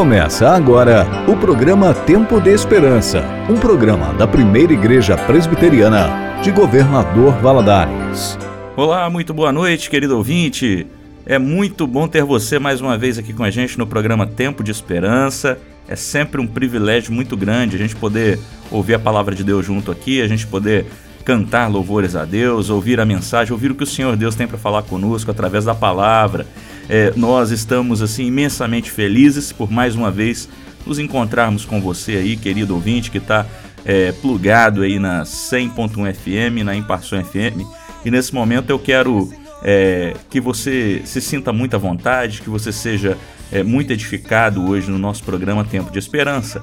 Começa agora o programa Tempo de Esperança, um programa da primeira igreja presbiteriana de Governador Valadares. Olá, muito boa noite, querido ouvinte. É muito bom ter você mais uma vez aqui com a gente no programa Tempo de Esperança. É sempre um privilégio muito grande a gente poder ouvir a palavra de Deus junto aqui, a gente poder cantar louvores a Deus, ouvir a mensagem, ouvir o que o Senhor Deus tem para falar conosco através da palavra. É, nós estamos assim imensamente felizes por mais uma vez nos encontrarmos com você aí, querido ouvinte, que está é, plugado aí na 100.1 FM, na Imparção FM. E nesse momento eu quero é, que você se sinta muito à vontade, que você seja é, muito edificado hoje no nosso programa Tempo de Esperança.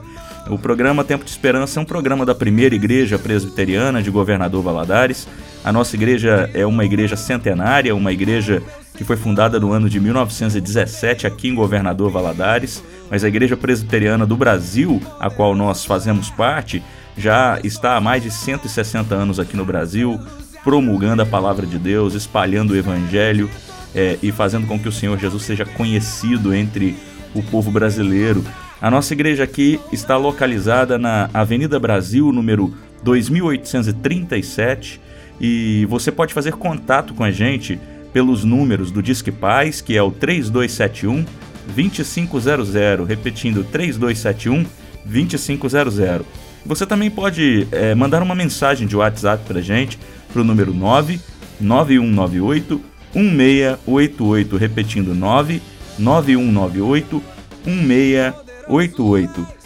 O programa Tempo de Esperança é um programa da primeira igreja presbiteriana de Governador Valadares. A nossa igreja é uma igreja centenária, uma igreja que foi fundada no ano de 1917 aqui em Governador Valadares, mas a Igreja Presbiteriana do Brasil, a qual nós fazemos parte, já está há mais de 160 anos aqui no Brasil, promulgando a palavra de Deus, espalhando o Evangelho é, e fazendo com que o Senhor Jesus seja conhecido entre o povo brasileiro. A nossa igreja aqui está localizada na Avenida Brasil, número 2837, e você pode fazer contato com a gente pelos números do Disque Paz, que é o 3271 2500, repetindo 3271 2500. Você também pode é, mandar uma mensagem de WhatsApp para gente para o número 9 9198 1688, repetindo 9 9198 1688.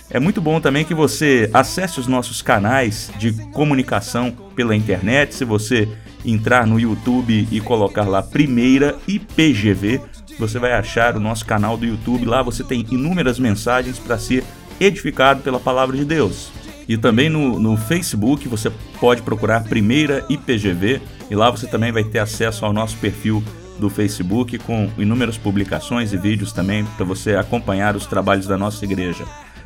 É muito bom também que você acesse os nossos canais de comunicação pela internet. Se você entrar no YouTube e colocar lá Primeira IPGV, você vai achar o nosso canal do YouTube. Lá você tem inúmeras mensagens para ser edificado pela palavra de Deus. E também no, no Facebook você pode procurar Primeira IPGV e lá você também vai ter acesso ao nosso perfil do Facebook com inúmeras publicações e vídeos também para você acompanhar os trabalhos da nossa igreja.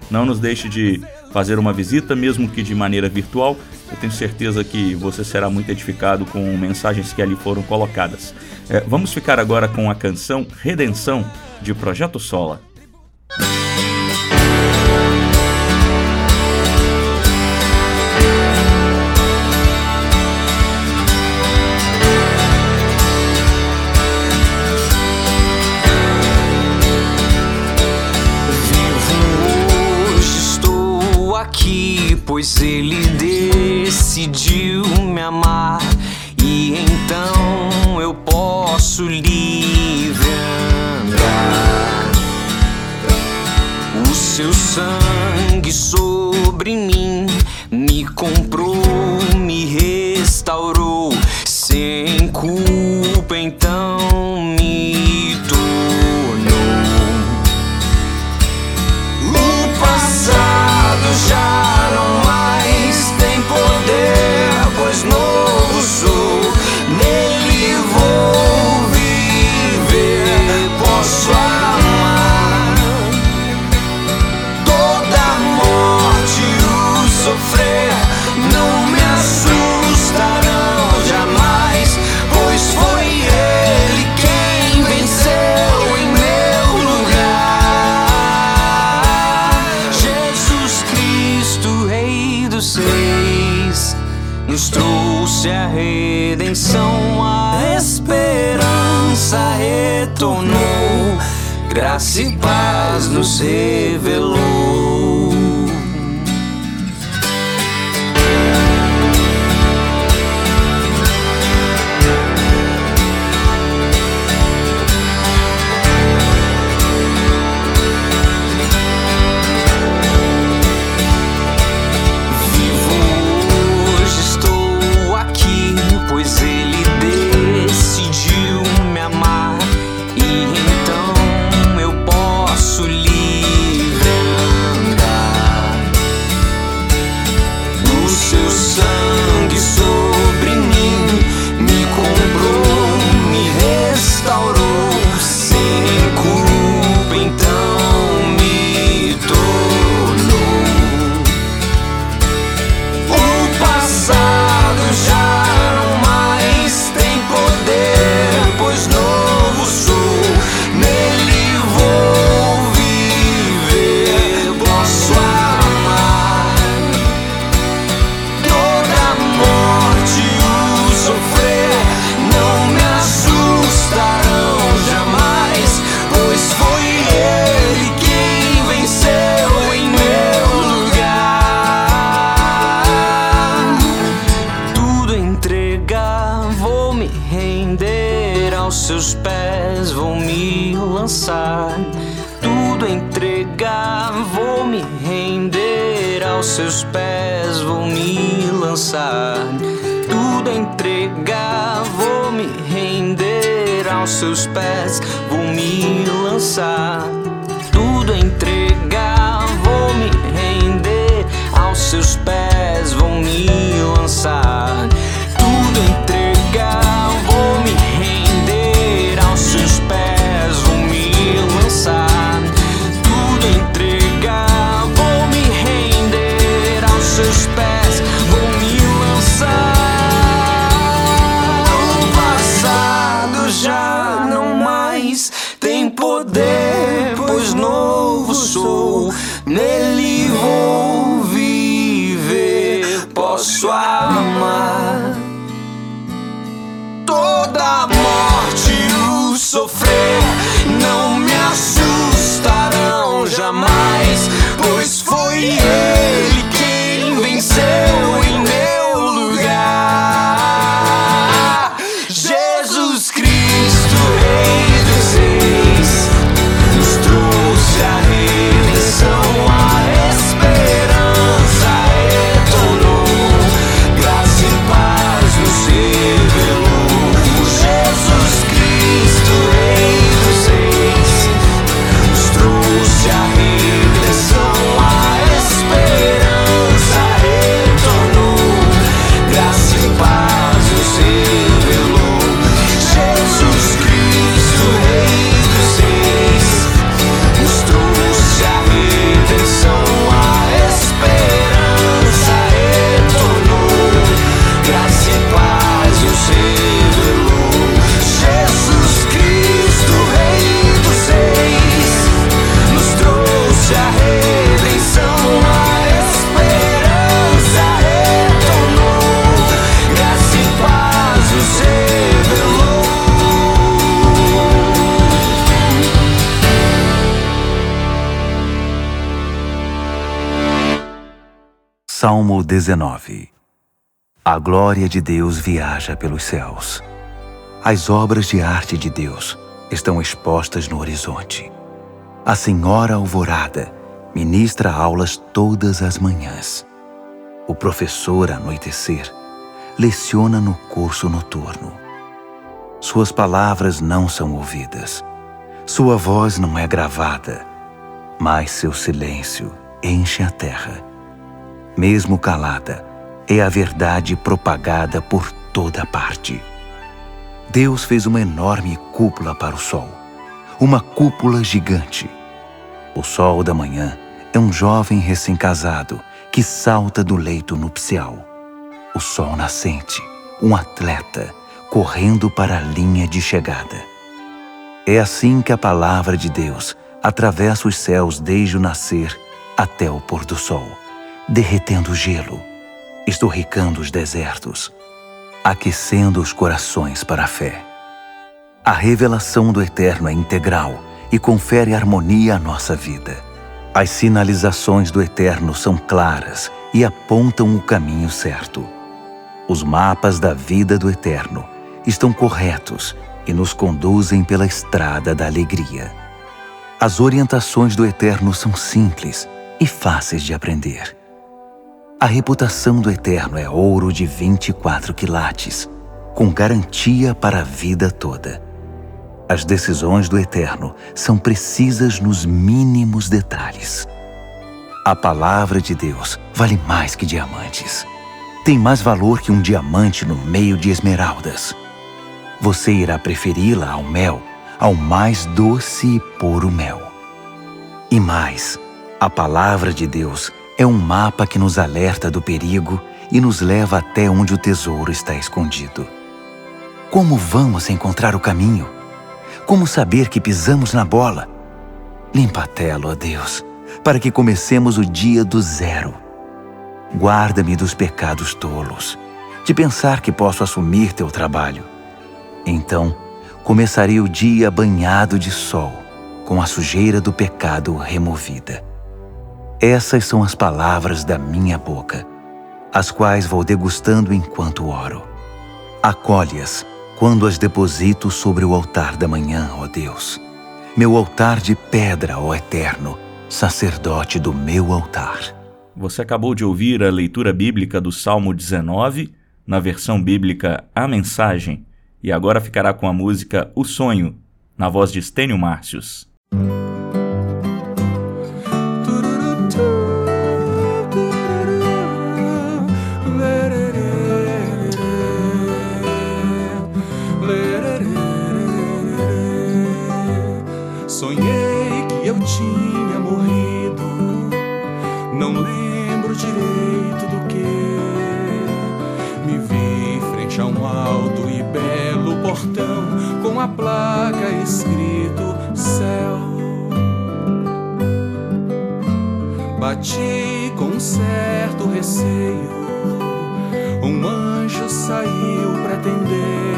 Não nos deixe de fazer uma visita, mesmo que de maneira virtual. Eu tenho certeza que você será muito edificado com mensagens que ali foram colocadas. É, vamos ficar agora com a canção Redenção de Projeto Sola. Pois ele decidiu me amar e então eu posso livre andar. O seu sangue sobre mim me comprou, aos seus pés, vou me lançar. Tudo entregar, vou me render aos seus pés, vou me lançar. Tudo entregar, vou me render aos seus pés, vou me lançar. 19 A glória de Deus viaja pelos céus. As obras de arte de Deus estão expostas no horizonte. A Senhora Alvorada ministra aulas todas as manhãs. O professor Anoitecer leciona no curso noturno. Suas palavras não são ouvidas. Sua voz não é gravada, mas seu silêncio enche a terra mesmo calada, é a verdade propagada por toda parte. Deus fez uma enorme cúpula para o sol, uma cúpula gigante. O sol da manhã é um jovem recém-casado que salta do leito nupcial. O sol nascente, um atleta correndo para a linha de chegada. É assim que a palavra de Deus atravessa os céus desde o nascer até o pôr do sol derretendo o gelo, estorricando os desertos, aquecendo os corações para a fé. A revelação do Eterno é integral e confere harmonia à nossa vida. As sinalizações do Eterno são claras e apontam o caminho certo. Os mapas da vida do Eterno estão corretos e nos conduzem pela estrada da alegria. As orientações do Eterno são simples e fáceis de aprender. A reputação do Eterno é ouro de 24 quilates, com garantia para a vida toda. As decisões do Eterno são precisas nos mínimos detalhes. A palavra de Deus vale mais que diamantes. Tem mais valor que um diamante no meio de esmeraldas. Você irá preferi-la ao mel, ao mais doce e puro mel. E mais, a palavra de Deus é um mapa que nos alerta do perigo e nos leva até onde o tesouro está escondido. Como vamos encontrar o caminho? Como saber que pisamos na bola? Limpa a tela, ó Deus, para que comecemos o dia do zero. Guarda-me dos pecados tolos, de pensar que posso assumir teu trabalho. Então, começarei o dia banhado de sol, com a sujeira do pecado removida. Essas são as palavras da minha boca, as quais vou degustando enquanto oro. Acolhe-as quando as deposito sobre o altar da manhã, ó Deus. meu altar de pedra, ó Eterno, sacerdote do meu altar. Você acabou de ouvir a leitura bíblica do Salmo 19, na versão bíblica A Mensagem, e agora ficará com a música O Sonho, na voz de Stênio Márcios. Um alto e belo portão com a placa escrito céu. Bati com certo receio, um anjo saiu pra atender.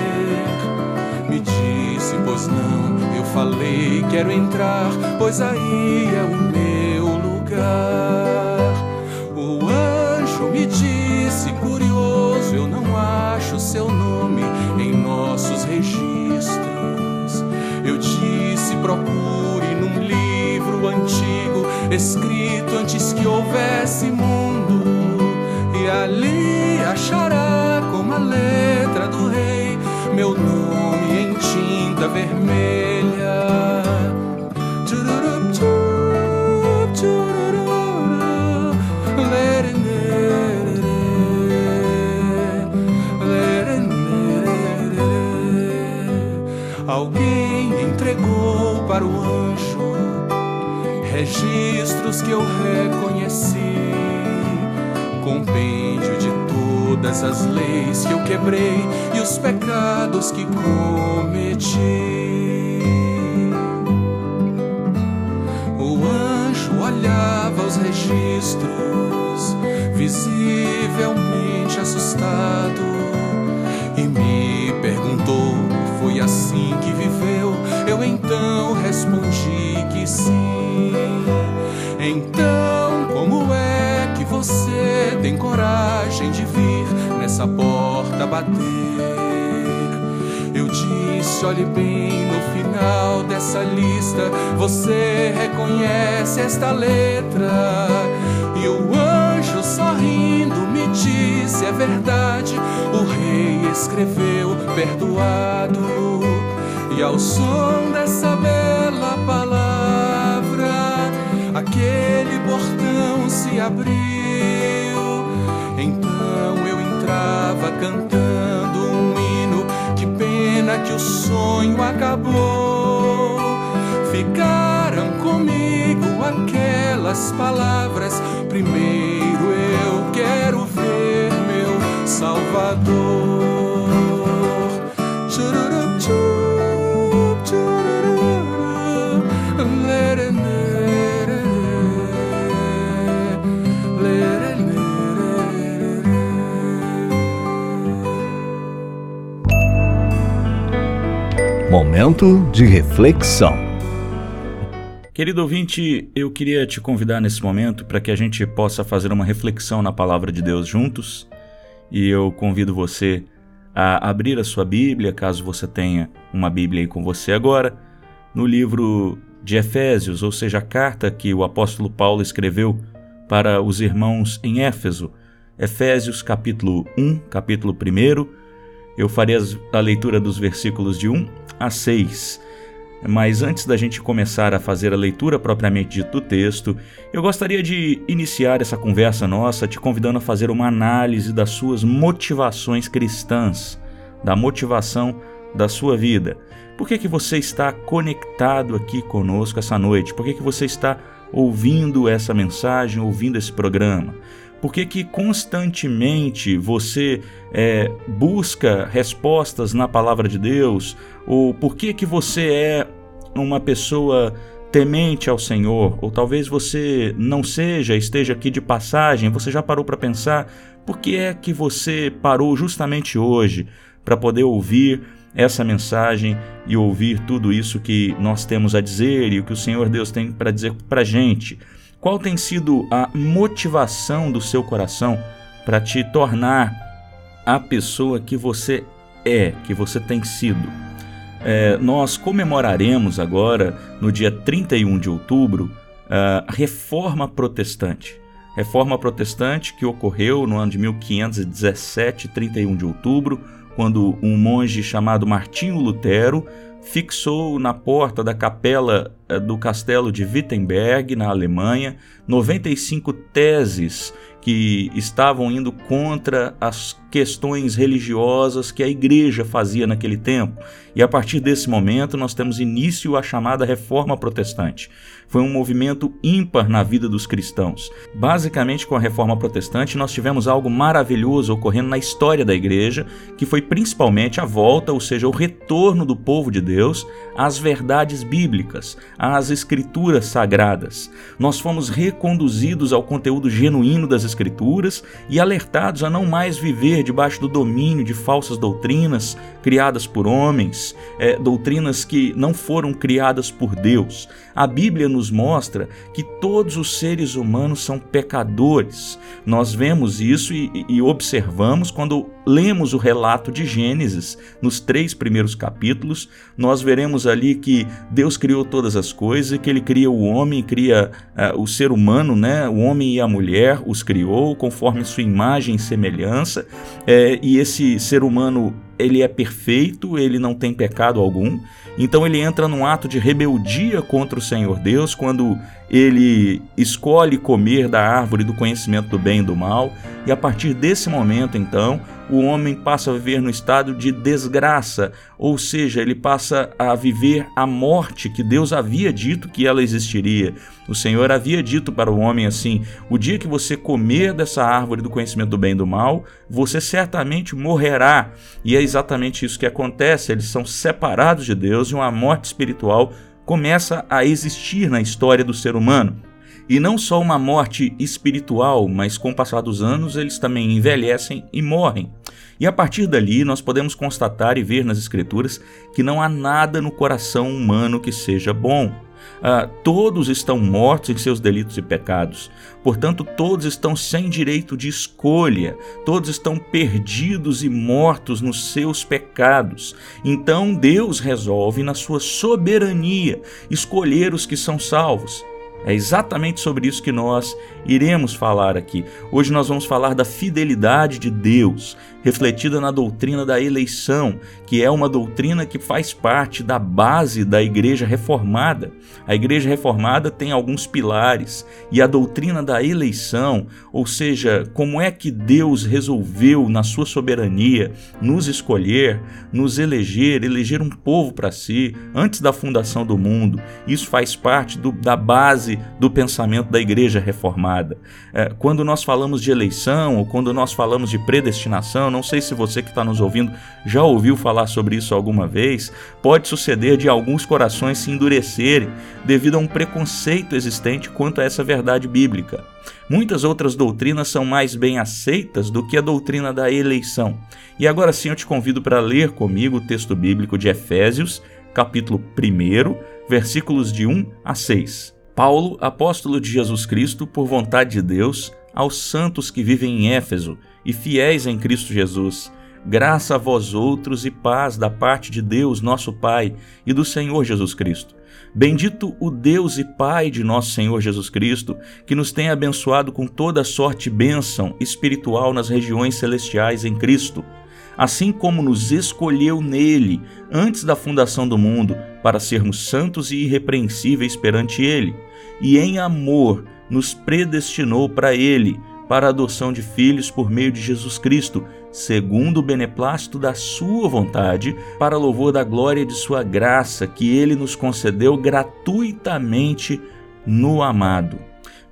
Me disse, pois não, eu falei, quero entrar, pois aí é o meu lugar. O anjo me disse, eu não acho seu nome em nossos registros. Eu disse, procure num livro antigo, escrito antes que houvesse mundo, e ali achará como a letra do rei meu nome em tinta vermelha. Alguém entregou para o anjo registros que eu reconheci, compêndio de todas as leis que eu quebrei e os pecados que cometi. O anjo olhava os registros, visivelmente assustado, Eu então respondi que sim. Então, como é que você tem coragem de vir nessa porta bater? Eu disse, olhe bem no final dessa lista, você reconhece esta letra. E o anjo sorrindo me disse, é verdade, o rei escreveu perdoado. E ao som dessa bela palavra, aquele portão se abriu. Então eu entrava cantando um hino. Que pena que o sonho acabou. Ficaram comigo aquelas palavras. Primeiro eu quero ver meu Salvador. Momento de reflexão. Querido ouvinte, eu queria te convidar nesse momento para que a gente possa fazer uma reflexão na palavra de Deus juntos. E eu convido você a abrir a sua Bíblia, caso você tenha uma Bíblia aí com você agora, no livro de Efésios, ou seja, a carta que o apóstolo Paulo escreveu para os irmãos em Éfeso. Efésios capítulo 1, capítulo 1. Eu farei a leitura dos versículos de 1 a 6. Mas antes da gente começar a fazer a leitura propriamente dita do texto, eu gostaria de iniciar essa conversa nossa te convidando a fazer uma análise das suas motivações cristãs, da motivação da sua vida. Por que, que você está conectado aqui conosco essa noite? Por que, que você está ouvindo essa mensagem, ouvindo esse programa? Por que, que constantemente você é, busca respostas na palavra de Deus? Ou por que, que você é uma pessoa temente ao Senhor? Ou talvez você não seja, esteja aqui de passagem, você já parou para pensar por que é que você parou justamente hoje para poder ouvir essa mensagem e ouvir tudo isso que nós temos a dizer e o que o Senhor Deus tem para dizer para gente? Qual tem sido a motivação do seu coração para te tornar a pessoa que você é, que você tem sido? é, nós comemoraremos agora, no dia 31 de outubro, a Reforma Protestante. Reforma Protestante que ocorreu no ano de 1517, 31 de outubro, quando um monge chamado Martinho Lutero fixou na porta da capela do castelo de Wittenberg, na Alemanha, 95 teses que estavam indo contra as questões religiosas que a igreja fazia naquele tempo. E a partir desse momento nós temos início a chamada Reforma Protestante. Foi um movimento ímpar na vida dos cristãos. Basicamente, com a Reforma Protestante, nós tivemos algo maravilhoso ocorrendo na história da igreja, que foi principalmente a volta, ou seja, o retorno do povo de Deus às verdades bíblicas, às escrituras sagradas. Nós fomos reconduzidos ao conteúdo genuíno das escrituras e alertados a não mais viver debaixo do domínio de falsas doutrinas criadas por homens, é, doutrinas que não foram criadas por Deus. A Bíblia nos mostra que todos os seres humanos são pecadores. Nós vemos isso e, e observamos quando lemos o relato de Gênesis, nos três primeiros capítulos, nós veremos ali que Deus criou todas as coisas que ele cria o homem, cria uh, o ser humano, né? o homem e a mulher, os criou conforme sua imagem e semelhança, é, e esse ser humano ele é perfeito, ele não tem pecado algum. Então ele entra num ato de rebeldia contra o Senhor Deus quando ele escolhe comer da árvore do conhecimento do bem e do mal, e a partir desse momento, então, o homem passa a viver no estado de desgraça, ou seja, ele passa a viver a morte que Deus havia dito que ela existiria. O Senhor havia dito para o homem assim: o dia que você comer dessa árvore do conhecimento do bem e do mal, você certamente morrerá. E é exatamente isso que acontece, eles são separados de Deus e uma morte espiritual começa a existir na história do ser humano. E não só uma morte espiritual, mas com o passar dos anos eles também envelhecem e morrem. E a partir dali nós podemos constatar e ver nas Escrituras que não há nada no coração humano que seja bom. Ah, todos estão mortos em seus delitos e pecados. Portanto, todos estão sem direito de escolha, todos estão perdidos e mortos nos seus pecados. Então, Deus resolve, na sua soberania, escolher os que são salvos. É exatamente sobre isso que nós iremos falar aqui. Hoje nós vamos falar da fidelidade de Deus, refletida na doutrina da eleição, que é uma doutrina que faz parte da base da Igreja Reformada. A Igreja Reformada tem alguns pilares e a doutrina da eleição, ou seja, como é que Deus resolveu, na sua soberania, nos escolher, nos eleger, eleger um povo para si antes da fundação do mundo. Isso faz parte do, da base do pensamento da Igreja Reformada. É, quando nós falamos de eleição ou quando nós falamos de predestinação, não sei se você que está nos ouvindo já ouviu falar sobre isso alguma vez. Pode suceder de alguns corações se endurecerem devido a um preconceito existente quanto a essa verdade bíblica. Muitas outras doutrinas são mais bem aceitas do que a doutrina da eleição. E agora sim eu te convido para ler comigo o texto bíblico de Efésios, capítulo 1, versículos de 1 a 6. Paulo, apóstolo de Jesus Cristo, por vontade de Deus, aos santos que vivem em Éfeso e fiéis em Cristo Jesus. Graça a vós outros e paz da parte de Deus, nosso Pai, e do Senhor Jesus Cristo. Bendito o Deus e Pai de nosso Senhor Jesus Cristo, que nos tem abençoado com toda sorte e bênção espiritual nas regiões celestiais em Cristo, assim como nos escolheu nele antes da fundação do mundo, para sermos santos e irrepreensíveis perante ele, e em amor nos predestinou para ele para a adoção de filhos por meio de Jesus Cristo, segundo o beneplácito da Sua vontade, para louvor da glória de Sua graça, que Ele nos concedeu gratuitamente no amado.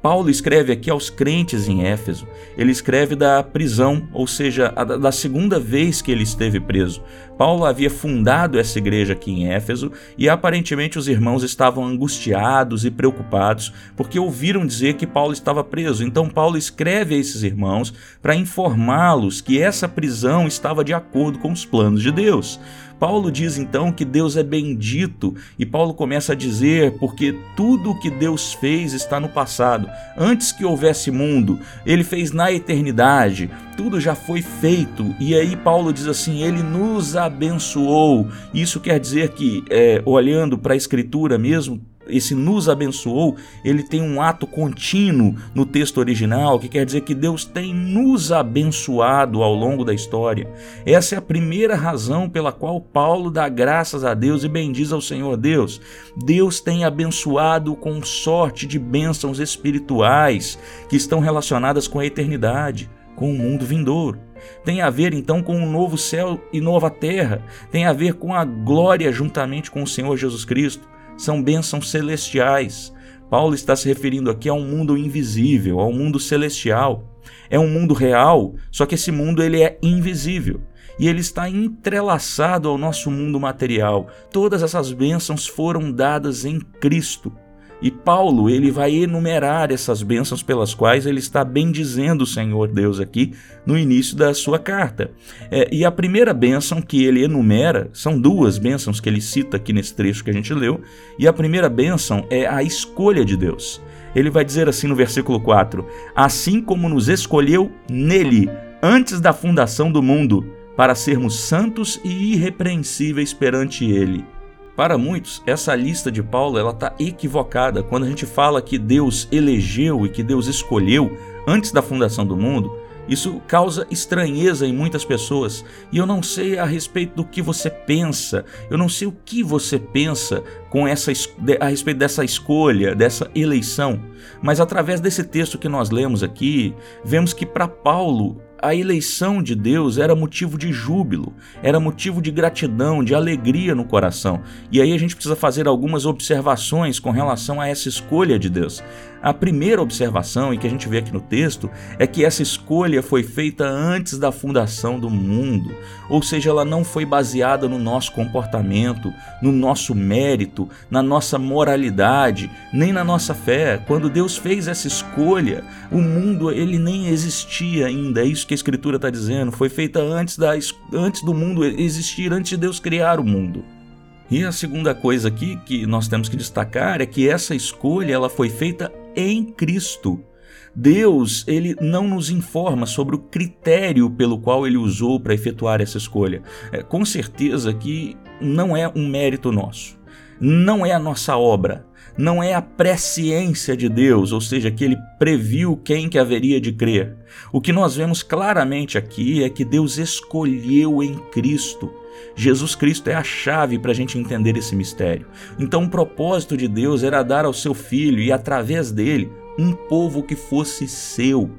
Paulo escreve aqui aos crentes em Éfeso. Ele escreve da prisão, ou seja, da segunda vez que ele esteve preso. Paulo havia fundado essa igreja aqui em Éfeso e aparentemente os irmãos estavam angustiados e preocupados porque ouviram dizer que Paulo estava preso. Então Paulo escreve a esses irmãos para informá-los que essa prisão estava de acordo com os planos de Deus. Paulo diz então que Deus é bendito e Paulo começa a dizer porque tudo o que Deus fez está no passado antes que houvesse mundo, ele fez na eternidade, tudo já foi feito. E aí Paulo diz assim: ele nos abençoou. Isso quer dizer que, é, olhando para a Escritura mesmo, esse nos abençoou, ele tem um ato contínuo no texto original, que quer dizer que Deus tem nos abençoado ao longo da história. Essa é a primeira razão pela qual Paulo dá graças a Deus e bendiz ao Senhor Deus. Deus tem abençoado com sorte de bênçãos espirituais que estão relacionadas com a eternidade, com o mundo vindouro. Tem a ver então com um novo céu e nova terra, tem a ver com a glória juntamente com o Senhor Jesus Cristo são bênçãos celestiais. Paulo está se referindo aqui a um mundo invisível, ao mundo celestial. É um mundo real, só que esse mundo ele é invisível e ele está entrelaçado ao nosso mundo material. Todas essas bênçãos foram dadas em Cristo. E Paulo, ele vai enumerar essas bênçãos pelas quais ele está bendizendo o Senhor Deus aqui no início da sua carta. É, e a primeira bênção que ele enumera, são duas bênçãos que ele cita aqui nesse trecho que a gente leu, e a primeira bênção é a escolha de Deus. Ele vai dizer assim no versículo 4: Assim como nos escolheu nele, antes da fundação do mundo, para sermos santos e irrepreensíveis perante ele para muitos, essa lista de Paulo ela está equivocada. Quando a gente fala que Deus elegeu e que Deus escolheu antes da fundação do mundo. Isso causa estranheza em muitas pessoas. E eu não sei a respeito do que você pensa, eu não sei o que você pensa com essa a respeito dessa escolha, dessa eleição, mas através desse texto que nós lemos aqui, vemos que para Paulo a eleição de Deus era motivo de júbilo, era motivo de gratidão, de alegria no coração. E aí a gente precisa fazer algumas observações com relação a essa escolha de Deus. A primeira observação, e que a gente vê aqui no texto, é que essa escolha foi feita antes da fundação do mundo, ou seja, ela não foi baseada no nosso comportamento, no nosso mérito, na nossa moralidade, nem na nossa fé. Quando Deus fez essa escolha, o mundo ele nem existia ainda. É isso que a Escritura está dizendo. Foi feita antes, da, antes do mundo existir, antes de Deus criar o mundo. E a segunda coisa aqui que nós temos que destacar é que essa escolha ela foi feita em Cristo. Deus, ele não nos informa sobre o critério pelo qual ele usou para efetuar essa escolha. É, com certeza que não é um mérito nosso, não é a nossa obra, não é a presciência de Deus, ou seja, que ele previu quem que haveria de crer. O que nós vemos claramente aqui é que Deus escolheu em Cristo Jesus Cristo é a chave para a gente entender esse mistério. Então, o propósito de Deus era dar ao seu filho e, através dele, um povo que fosse seu.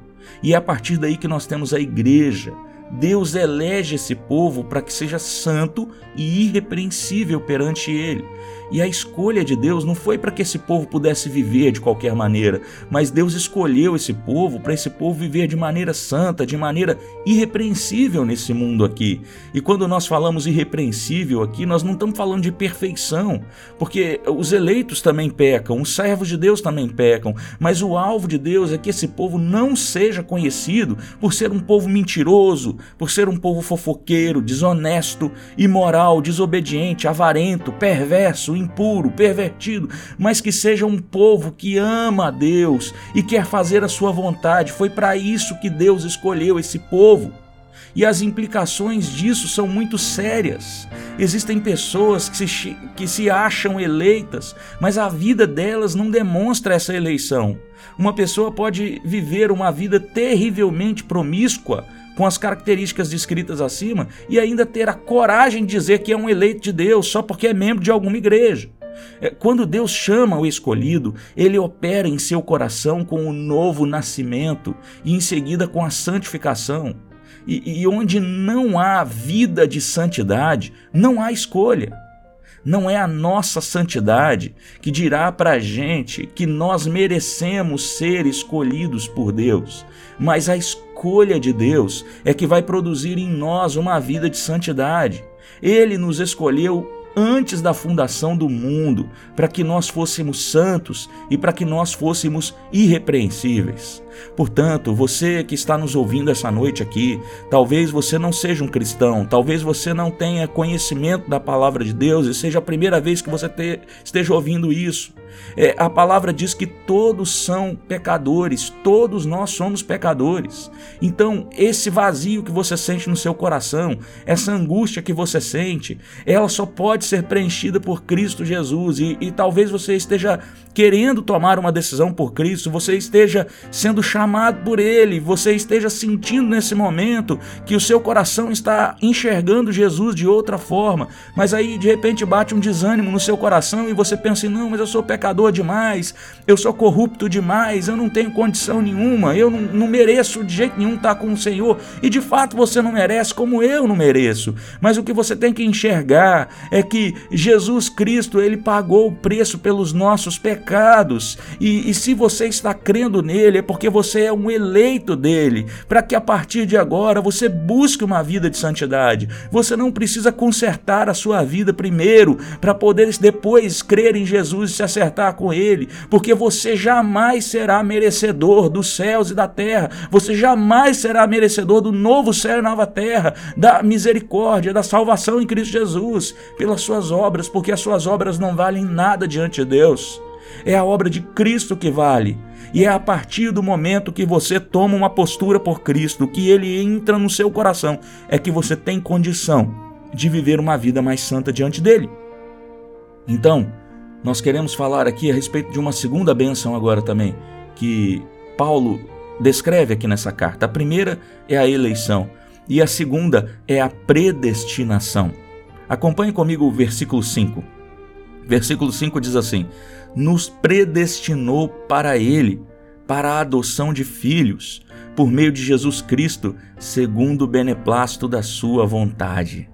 E é a partir daí que nós temos a igreja. Deus elege esse povo para que seja santo e irrepreensível perante ele. E a escolha de Deus não foi para que esse povo pudesse viver de qualquer maneira, mas Deus escolheu esse povo para esse povo viver de maneira santa, de maneira irrepreensível nesse mundo aqui. E quando nós falamos irrepreensível aqui, nós não estamos falando de perfeição, porque os eleitos também pecam, os servos de Deus também pecam, mas o alvo de Deus é que esse povo não seja conhecido por ser um povo mentiroso, por ser um povo fofoqueiro, desonesto, imoral, desobediente, avarento, perverso, impuro, pervertido, mas que seja um povo que ama a Deus e quer fazer a sua vontade. Foi para isso que Deus escolheu esse povo. E as implicações disso são muito sérias. Existem pessoas que se, que se acham eleitas, mas a vida delas não demonstra essa eleição. Uma pessoa pode viver uma vida terrivelmente promíscua, com as características descritas acima e ainda ter a coragem de dizer que é um eleito de Deus só porque é membro de alguma igreja. É, quando Deus chama o escolhido, ele opera em seu coração com o novo nascimento e em seguida com a santificação. E, e onde não há vida de santidade, não há escolha. Não é a nossa santidade que dirá para a gente que nós merecemos ser escolhidos por Deus, mas a escolha de Deus é que vai produzir em nós uma vida de santidade. Ele nos escolheu antes da fundação do mundo, para que nós fôssemos santos e para que nós fôssemos irrepreensíveis. Portanto, você que está nos ouvindo essa noite aqui, talvez você não seja um cristão, talvez você não tenha conhecimento da palavra de Deus e seja a primeira vez que você te, esteja ouvindo isso. É, a palavra diz que todos são pecadores, todos nós somos pecadores. Então, esse vazio que você sente no seu coração, essa angústia que você sente, ela só pode ser preenchida por Cristo Jesus. E, e talvez você esteja querendo tomar uma decisão por Cristo, você esteja sendo chamado por Ele, você esteja sentindo nesse momento que o seu coração está enxergando Jesus de outra forma, mas aí de repente bate um desânimo no seu coração e você pensa: não, mas eu sou pecador pecador demais, eu sou corrupto demais, eu não tenho condição nenhuma, eu não, não mereço de jeito nenhum estar com o Senhor. E de fato você não merece, como eu não mereço. Mas o que você tem que enxergar é que Jesus Cristo, ele pagou o preço pelos nossos pecados. E, e se você está crendo nele, é porque você é um eleito dele, para que a partir de agora você busque uma vida de santidade. Você não precisa consertar a sua vida primeiro, para poder depois crer em Jesus e se acertar com Ele, porque você jamais será merecedor dos céus e da terra, você jamais será merecedor do novo céu e nova terra, da misericórdia, da salvação em Cristo Jesus, pelas suas obras, porque as suas obras não valem nada diante de Deus. É a obra de Cristo que vale. E é a partir do momento que você toma uma postura por Cristo, que ele entra no seu coração, é que você tem condição de viver uma vida mais santa diante dele. Então, nós queremos falar aqui a respeito de uma segunda bênção agora também, que Paulo descreve aqui nessa carta. A primeira é a eleição e a segunda é a predestinação. Acompanhe comigo o versículo 5. Versículo 5 diz assim: Nos predestinou para Ele, para a adoção de filhos, por meio de Jesus Cristo, segundo o beneplácito da Sua vontade.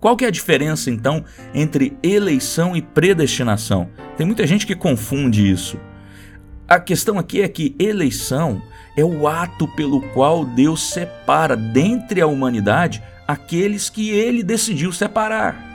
Qual que é a diferença então entre eleição e predestinação? Tem muita gente que confunde isso. A questão aqui é que eleição é o ato pelo qual Deus separa dentre a humanidade aqueles que ele decidiu separar.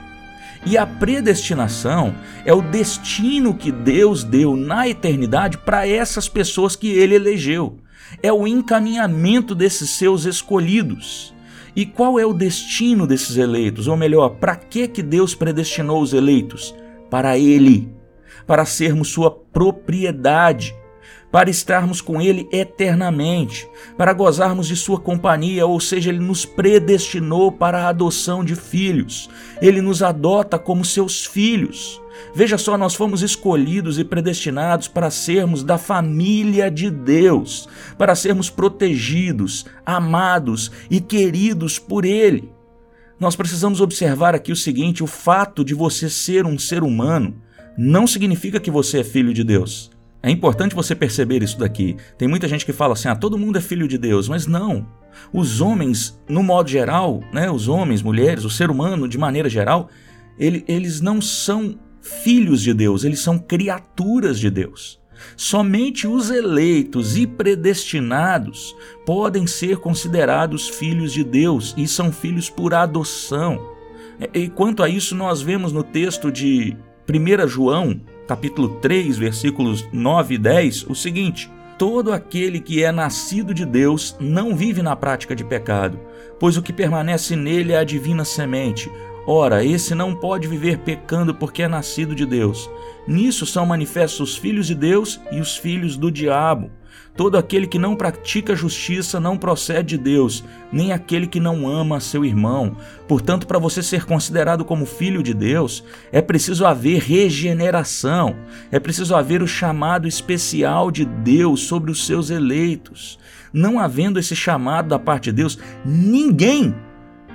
E a predestinação é o destino que Deus deu na eternidade para essas pessoas que ele elegeu. É o encaminhamento desses seus escolhidos. E qual é o destino desses eleitos? Ou melhor, para que que Deus predestinou os eleitos? Para ele, para sermos sua propriedade, para estarmos com ele eternamente, para gozarmos de sua companhia, ou seja, ele nos predestinou para a adoção de filhos. Ele nos adota como seus filhos. Veja só, nós fomos escolhidos e predestinados para sermos da família de Deus, para sermos protegidos, amados e queridos por Ele. Nós precisamos observar aqui o seguinte: o fato de você ser um ser humano não significa que você é filho de Deus. É importante você perceber isso daqui. Tem muita gente que fala assim: ah, todo mundo é filho de Deus, mas não. Os homens, no modo geral, né, os homens, mulheres, o ser humano de maneira geral, ele, eles não são filhos de Deus, eles são criaturas de Deus. Somente os eleitos e predestinados podem ser considerados filhos de Deus e são filhos por adoção. E quanto a isso, nós vemos no texto de 1 João, capítulo 3, versículos 9 e 10, o seguinte: Todo aquele que é nascido de Deus não vive na prática de pecado, pois o que permanece nele é a divina semente, Ora, esse não pode viver pecando porque é nascido de Deus. Nisso são manifestos os filhos de Deus e os filhos do diabo. Todo aquele que não pratica justiça não procede de Deus, nem aquele que não ama seu irmão. Portanto, para você ser considerado como filho de Deus, é preciso haver regeneração, é preciso haver o chamado especial de Deus sobre os seus eleitos. Não havendo esse chamado da parte de Deus, ninguém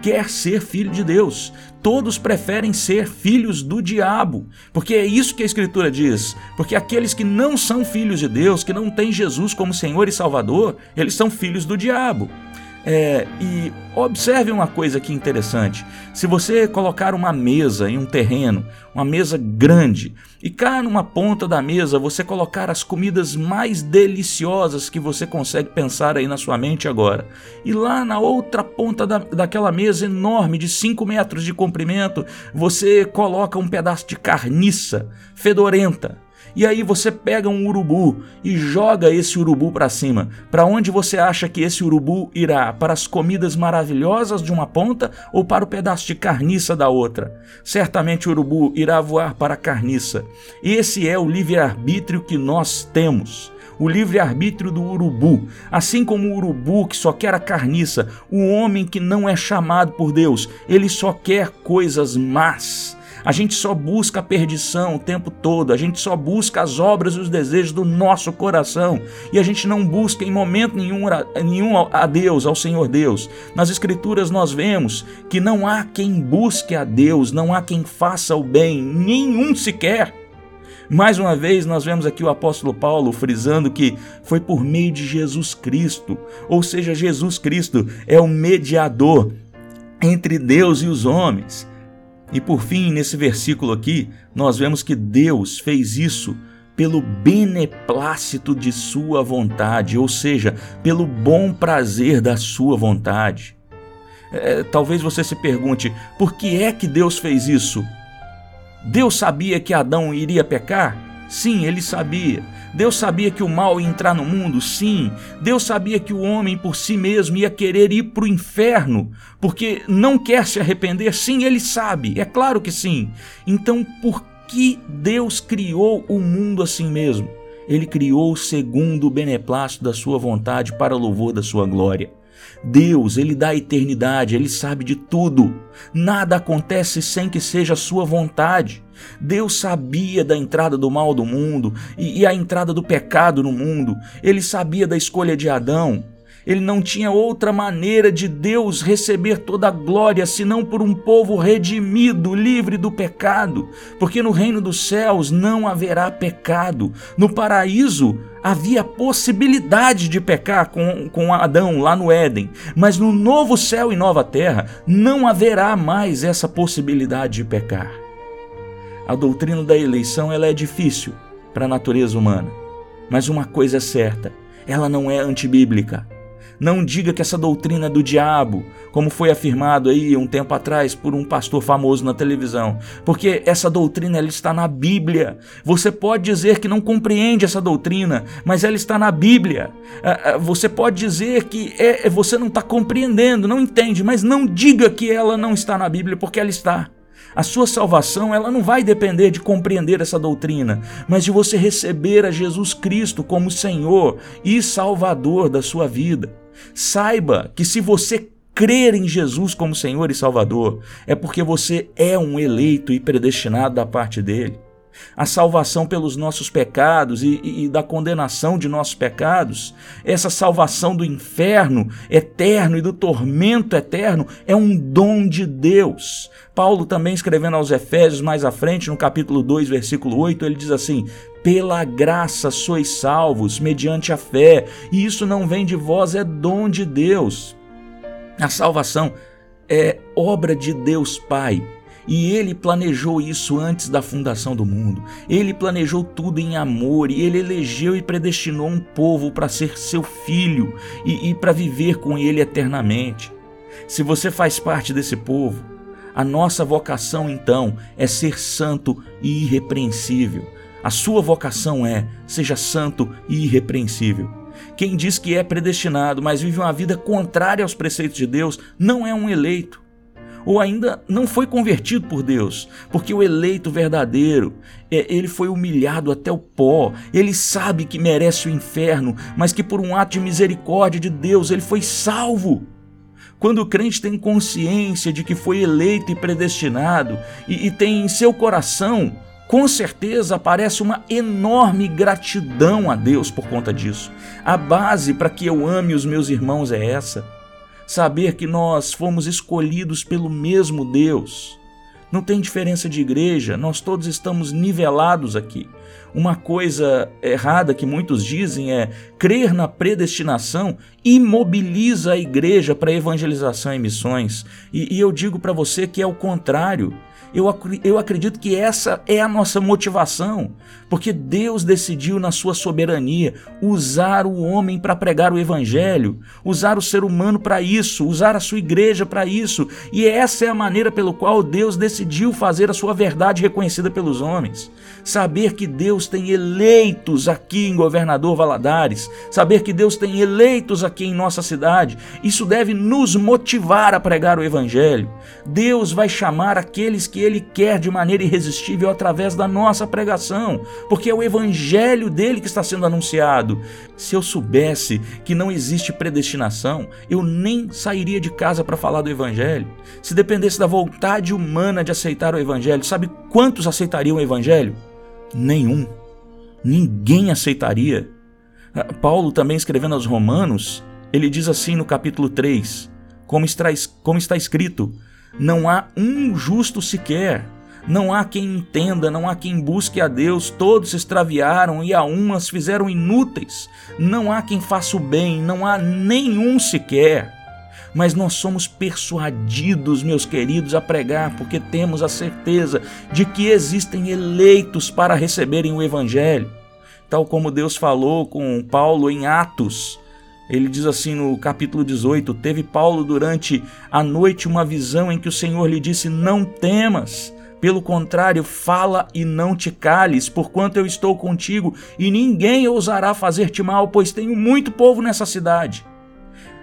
quer ser filho de Deus. Todos preferem ser filhos do diabo, porque é isso que a Escritura diz. Porque aqueles que não são filhos de Deus, que não têm Jesus como Senhor e Salvador, eles são filhos do diabo. É, e observe uma coisa aqui interessante: se você colocar uma mesa em um terreno, uma mesa grande, e cá numa ponta da mesa você colocar as comidas mais deliciosas que você consegue pensar aí na sua mente agora, e lá na outra ponta da, daquela mesa enorme de 5 metros de comprimento você coloca um pedaço de carniça fedorenta E aí você pega um urubu e joga esse urubu para cima. Para onde você acha que esse urubu irá? Para as comidas maravilhosas de uma ponta ou para o pedaço de carniça da outra? Certamente o urubu irá voar para a carniça. Esse é o livre-arbítrio que nós temos o livre-arbítrio do urubu. Assim como o urubu que só quer a carniça, o homem que não é chamado por Deus, ele só quer coisas más. A gente só busca a perdição o tempo todo, a gente só busca as obras e os desejos do nosso coração e a gente não busca em momento nenhum, nenhum a Deus, ao Senhor Deus. Nas Escrituras nós vemos que não há quem busque a Deus, não há quem faça o bem, nenhum sequer. Mais uma vez, nós vemos aqui o apóstolo Paulo frisando que foi por meio de Jesus Cristo, ou seja, Jesus Cristo é o mediador entre Deus e os homens. E por fim, nesse versículo aqui, nós vemos que Deus fez isso pelo beneplácito de sua vontade, ou seja, pelo bom prazer da sua vontade. É, talvez você se pergunte, por que é que Deus fez isso? Deus sabia que Adão iria pecar? Sim, ele sabia. Deus sabia que o mal ia entrar no mundo? Sim. Deus sabia que o homem por si mesmo ia querer ir para o inferno, porque não quer se arrepender? Sim, ele sabe. É claro que sim. Então, por que Deus criou o mundo assim mesmo? Ele criou segundo o beneplácito da sua vontade para louvor da sua glória. Deus, ele dá a eternidade, ele sabe de tudo. Nada acontece sem que seja sua vontade. Deus sabia da entrada do mal do mundo e, e a entrada do pecado no mundo. Ele sabia da escolha de Adão. Ele não tinha outra maneira de Deus receber toda a glória senão por um povo redimido, livre do pecado, porque no reino dos céus não haverá pecado. No paraíso havia possibilidade de pecar com, com Adão lá no Éden, mas no novo céu e nova terra não haverá mais essa possibilidade de pecar. A doutrina da eleição ela é difícil para a natureza humana, mas uma coisa é certa, ela não é antibíblica. Não diga que essa doutrina é do diabo, como foi afirmado aí um tempo atrás por um pastor famoso na televisão, porque essa doutrina ela está na Bíblia. Você pode dizer que não compreende essa doutrina, mas ela está na Bíblia. Ah, ah, você pode dizer que é, é você não está compreendendo, não entende, mas não diga que ela não está na Bíblia, porque ela está. A sua salvação, ela não vai depender de compreender essa doutrina, mas de você receber a Jesus Cristo como Senhor e Salvador da sua vida. Saiba que se você crer em Jesus como Senhor e Salvador, é porque você é um eleito e predestinado da parte dele. A salvação pelos nossos pecados e, e, e, da condenação de nossos pecados, essa salvação do inferno eterno e do tormento eterno é um dom de Deus. Paulo também escrevendo aos Efésios mais à frente, no capítulo 2, versículo 8, ele diz assim: pela graça sois salvos, mediante a fé, e isso não vem de vós, é dom de Deus. A salvação é obra de Deus Pai. E ele planejou isso antes da fundação do mundo. Ele planejou tudo em amor e ele elegeu e predestinou um povo para ser seu filho e, e para viver com ele eternamente. Se você faz parte desse povo, a nossa vocação então é ser santo e irrepreensível. A sua vocação é: seja santo e irrepreensível. Quem diz que é predestinado, mas vive uma vida contrária aos preceitos de Deus, não é um eleito. Ou ainda não foi convertido por Deus, porque o eleito verdadeiro, é, ele foi humilhado até o pó, ele sabe que merece o inferno, mas que por um ato de misericórdia de Deus ele foi salvo. Quando o crente tem consciência de que foi eleito e predestinado e, e tem em seu coração com certeza aparece uma enorme gratidão a Deus por conta disso. A base para que eu ame os meus irmãos é essa: saber que nós fomos escolhidos pelo mesmo Deus. Não tem diferença de igreja, nós todos estamos nivelados aqui. Uma coisa errada que muitos dizem é crer na predestinação imobiliza a igreja para evangelização e missões. E, e eu digo para você que é o contrário Eu, eu acredito que essa é a nossa motivação, porque Deus decidiu, na sua soberania, usar o homem para pregar o evangelho, usar o ser humano para isso, usar a sua igreja para isso, e essa é a maneira pelo qual Deus decidiu fazer a sua verdade reconhecida pelos homens. Saber que Deus tem eleitos aqui em Governador Valadares, saber que Deus tem eleitos aqui em nossa cidade, isso deve nos motivar a pregar o evangelho. Deus vai chamar aqueles que ele quer de maneira irresistível através da nossa pregação, porque é o evangelho dele que está sendo anunciado. Se eu soubesse que não existe predestinação, eu nem sairia de casa para falar do evangelho. Se dependesse da vontade humana de aceitar o evangelho, sabe quantos aceitariam o evangelho? Nenhum. Ninguém aceitaria. Ah, Paulo também escrevendo aos Romanos, ele diz assim no capítulo 3, como está, como está escrito: não há um justo sequer. Não há quem entenda, não há quem busque a Deus, todos se extraviaram e a umas fizeram inúteis. Não há quem faça o bem, não há nenhum sequer. Mas nós somos persuadidos, meus queridos, a pregar, porque temos a certeza de que existem eleitos para receberem o Evangelho. Tal como Deus falou com Paulo em Atos, ele diz assim no capítulo 18: Teve Paulo durante a noite uma visão em que o Senhor lhe disse: Não temas. Pelo contrário, fala e não te cales, porquanto eu estou contigo, e ninguém ousará fazer-te mal, pois tenho muito povo nessa cidade.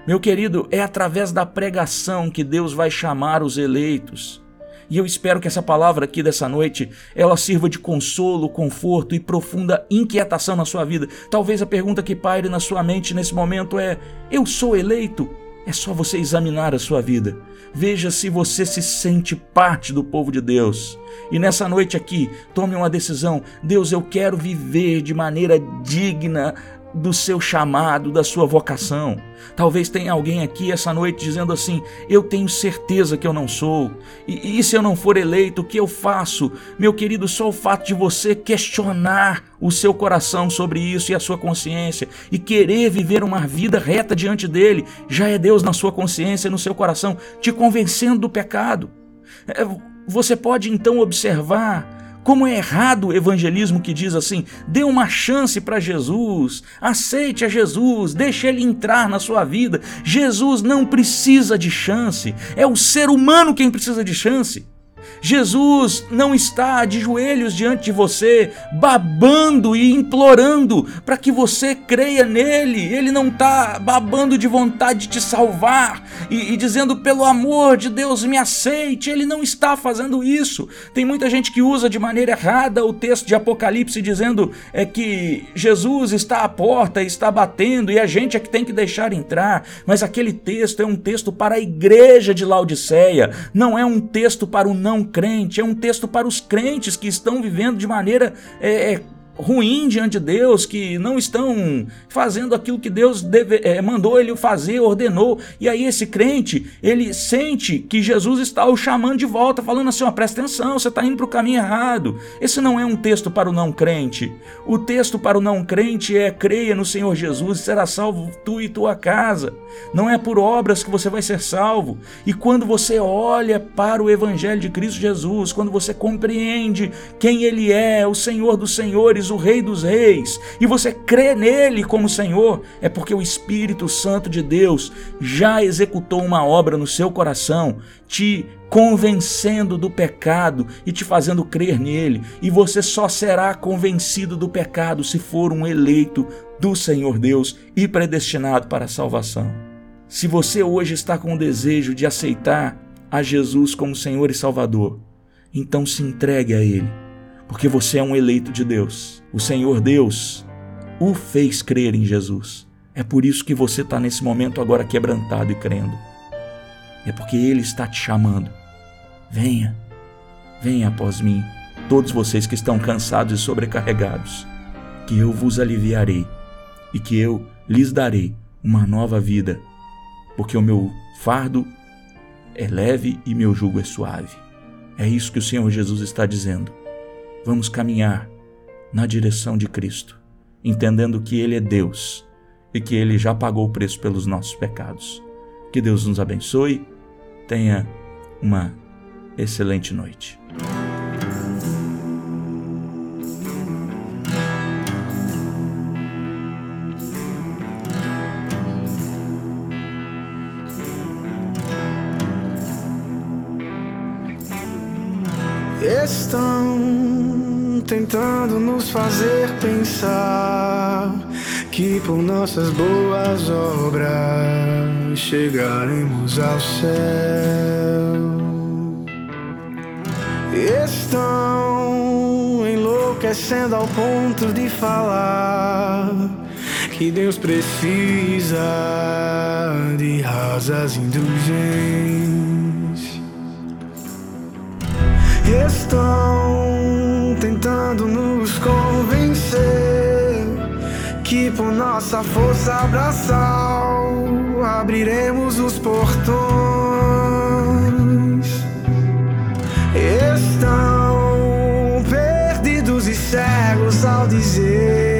Meu querido, é através da pregação que Deus vai chamar os eleitos. E eu espero que essa palavra aqui dessa noite, ela sirva de consolo, conforto e profunda inquietação na sua vida. Talvez a pergunta que paire na sua mente nesse momento é: eu sou eleito? É só você examinar a sua vida. Veja se você se sente parte do povo de Deus. E nessa noite aqui, tome uma decisão. Deus, eu quero viver de maneira digna do seu chamado, da sua vocação. Talvez tenha alguém aqui essa noite dizendo assim: Eu tenho certeza que eu não sou. E, e se eu não for eleito, o que eu faço? Meu querido, só o fato de você questionar o seu coração sobre isso e a sua consciência e querer viver uma vida reta diante dele, já é Deus na sua consciência, no seu coração, te convencendo do pecado. É, você pode então observar como é errado o evangelismo que diz assim: dê uma chance para Jesus, aceite a Jesus, deixe ele entrar na sua vida. Jesus não precisa de chance, é o ser humano quem precisa de chance. Jesus não está de joelhos diante de você, babando e implorando para que você creia nele. Ele não está babando de vontade de te salvar e, e, dizendo, pelo amor de Deus, me aceite. Ele não está fazendo isso. Tem muita gente que usa de maneira errada o texto de Apocalipse, dizendo é que Jesus está à porta, está batendo e a gente é que tem que deixar entrar. Mas aquele texto é um texto para a igreja de Laodiceia, não é um texto para o não crente, é um texto para os crentes que estão vivendo de maneira é, é ruim diante de Deus, que não estão fazendo aquilo que Deus deve, é, mandou ele fazer, ordenou. E aí esse crente, ele sente que Jesus está o chamando de volta, falando assim, ó, presta atenção, você está indo para o caminho errado. Esse não é um texto para o não crente. O texto para o não crente é creia no Senhor Jesus e será salvo tu e tua casa. Não é por obras que você vai ser salvo. E quando você olha para o Evangelho de Cristo Jesus, quando você compreende quem Ele é, o Senhor dos Senhores, o Rei dos Reis, e você crê nele como Senhor, é porque o Espírito Santo de Deus já executou uma obra no seu coração, te convencendo do pecado e te fazendo crer nele, e você só será convencido do pecado se for um eleito do Senhor Deus e predestinado para a salvação. Se você hoje está com o desejo de aceitar a Jesus como Senhor e Salvador, então se entregue a Ele porque você é um eleito de Deus. O Senhor Deus o fez crer em Jesus. É por isso que você está nesse momento agora quebrantado e crendo. É porque Ele está te chamando. Venha, venha após mim, todos vocês que estão cansados e sobrecarregados, que eu vos aliviarei e que eu lhes darei uma nova vida, porque o meu fardo é leve e meu jugo é suave. É isso que o Senhor Jesus está dizendo vamos caminhar na direção de Cristo, entendendo que Ele é Deus e que Ele já pagou o preço pelos nossos pecados. Que Deus nos abençoe, tenha uma excelente noite. Tentando nos fazer pensar que por nossas boas obras chegaremos ao céu. Estão enlouquecendo ao ponto de falar que Deus precisa de rasas indulgências estão tentando nos convencer que por nossa força abraçal abriremos os portões. Estão perdidos e cegos ao dizer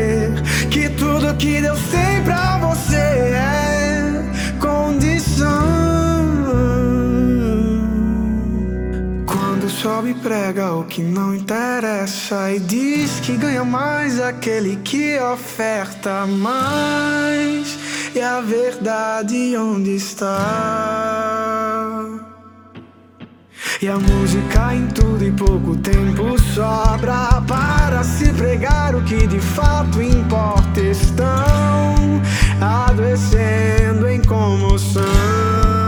sobe e prega o que não interessa e diz que ganha mais aquele que oferta mais. E a verdade onde está? E a música em tudo e pouco tempo sobra para se pregar o que de fato importa. Estão adoecendo em comoção.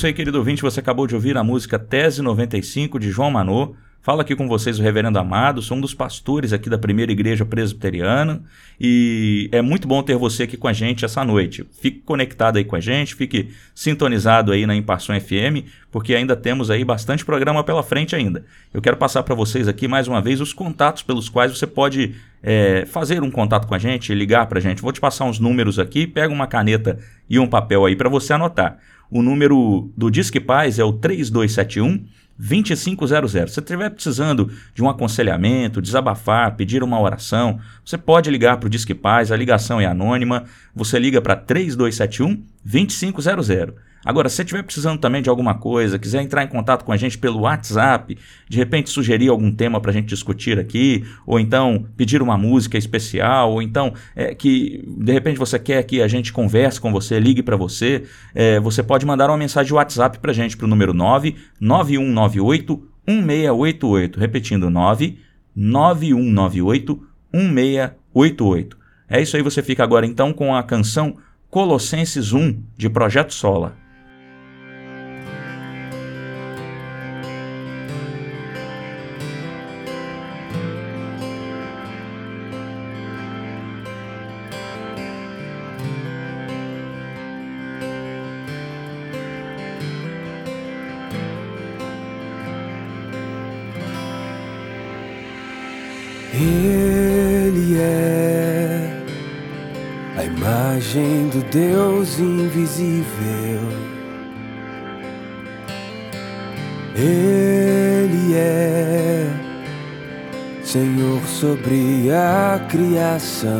Isso aí, querido ouvinte. Você acabou de ouvir a música Tese 95 de João Manô. Fala aqui com vocês o Reverendo Amado, sou um dos pastores aqui da Primeira Igreja Presbiteriana e é muito bom ter você aqui com a gente essa noite. Fique conectado aí com a gente, fique sintonizado aí na Imparção FM, porque ainda temos aí bastante programa pela frente ainda. Eu quero passar para vocês aqui mais uma vez os contatos pelos quais você pode é, fazer um contato com a gente, ligar para a gente. Vou te passar uns números aqui, pega uma caneta e um papel aí para você anotar. O número do Disque Paz é o 3271 2500. Se estiver precisando de um aconselhamento, desabafar, pedir uma oração, você pode ligar para o Disque Paz, a ligação é anônima, você liga para 3271 2500. Agora, se você estiver precisando também de alguma coisa, quiser entrar em contato com a gente pelo WhatsApp, de repente sugerir algum tema para a gente discutir aqui, ou então pedir uma música especial, ou então é, que de repente você quer que a gente converse com você, ligue para você, é, você pode mandar uma mensagem de WhatsApp para a gente para o número 99198 1688. Repetindo, 99198 1688. É isso aí, você fica agora então com a canção Colossenses 1 de Projeto Sola. Deus invisível. Ele é Senhor sobre a criação.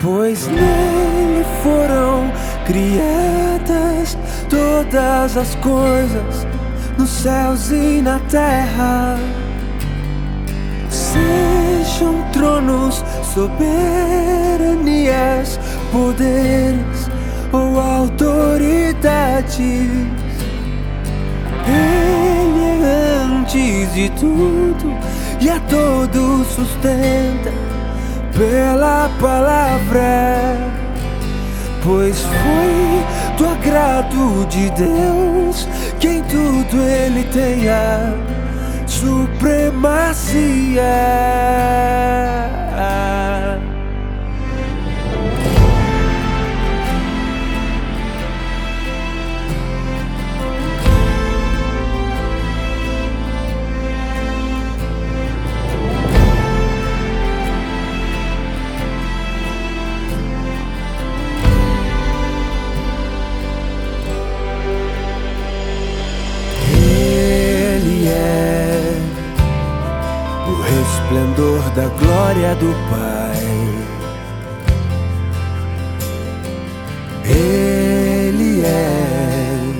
Pois nele foram criadas todas as coisas nos céus e na terra. Sejam tronos, soberanias, poderes ou autoridades. Ele é antes de tudo e a todos sustenta pela palavra. Pois foi do agrado de Deus que em tudo ele tenha supremacia. Resplendor da glória do Pai. Ele é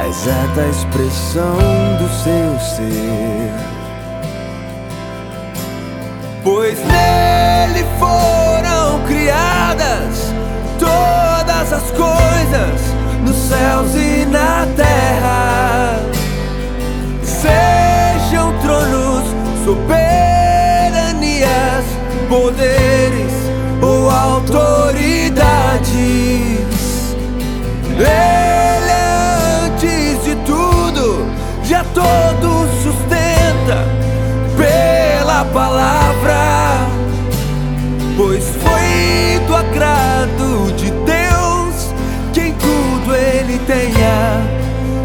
a exata expressão do seu ser. Pois nele foram criadas todas as coisas nos céus e na terra. Todo sustenta pela palavra. Pois foi do agrado de Deus que em tudo ele tenha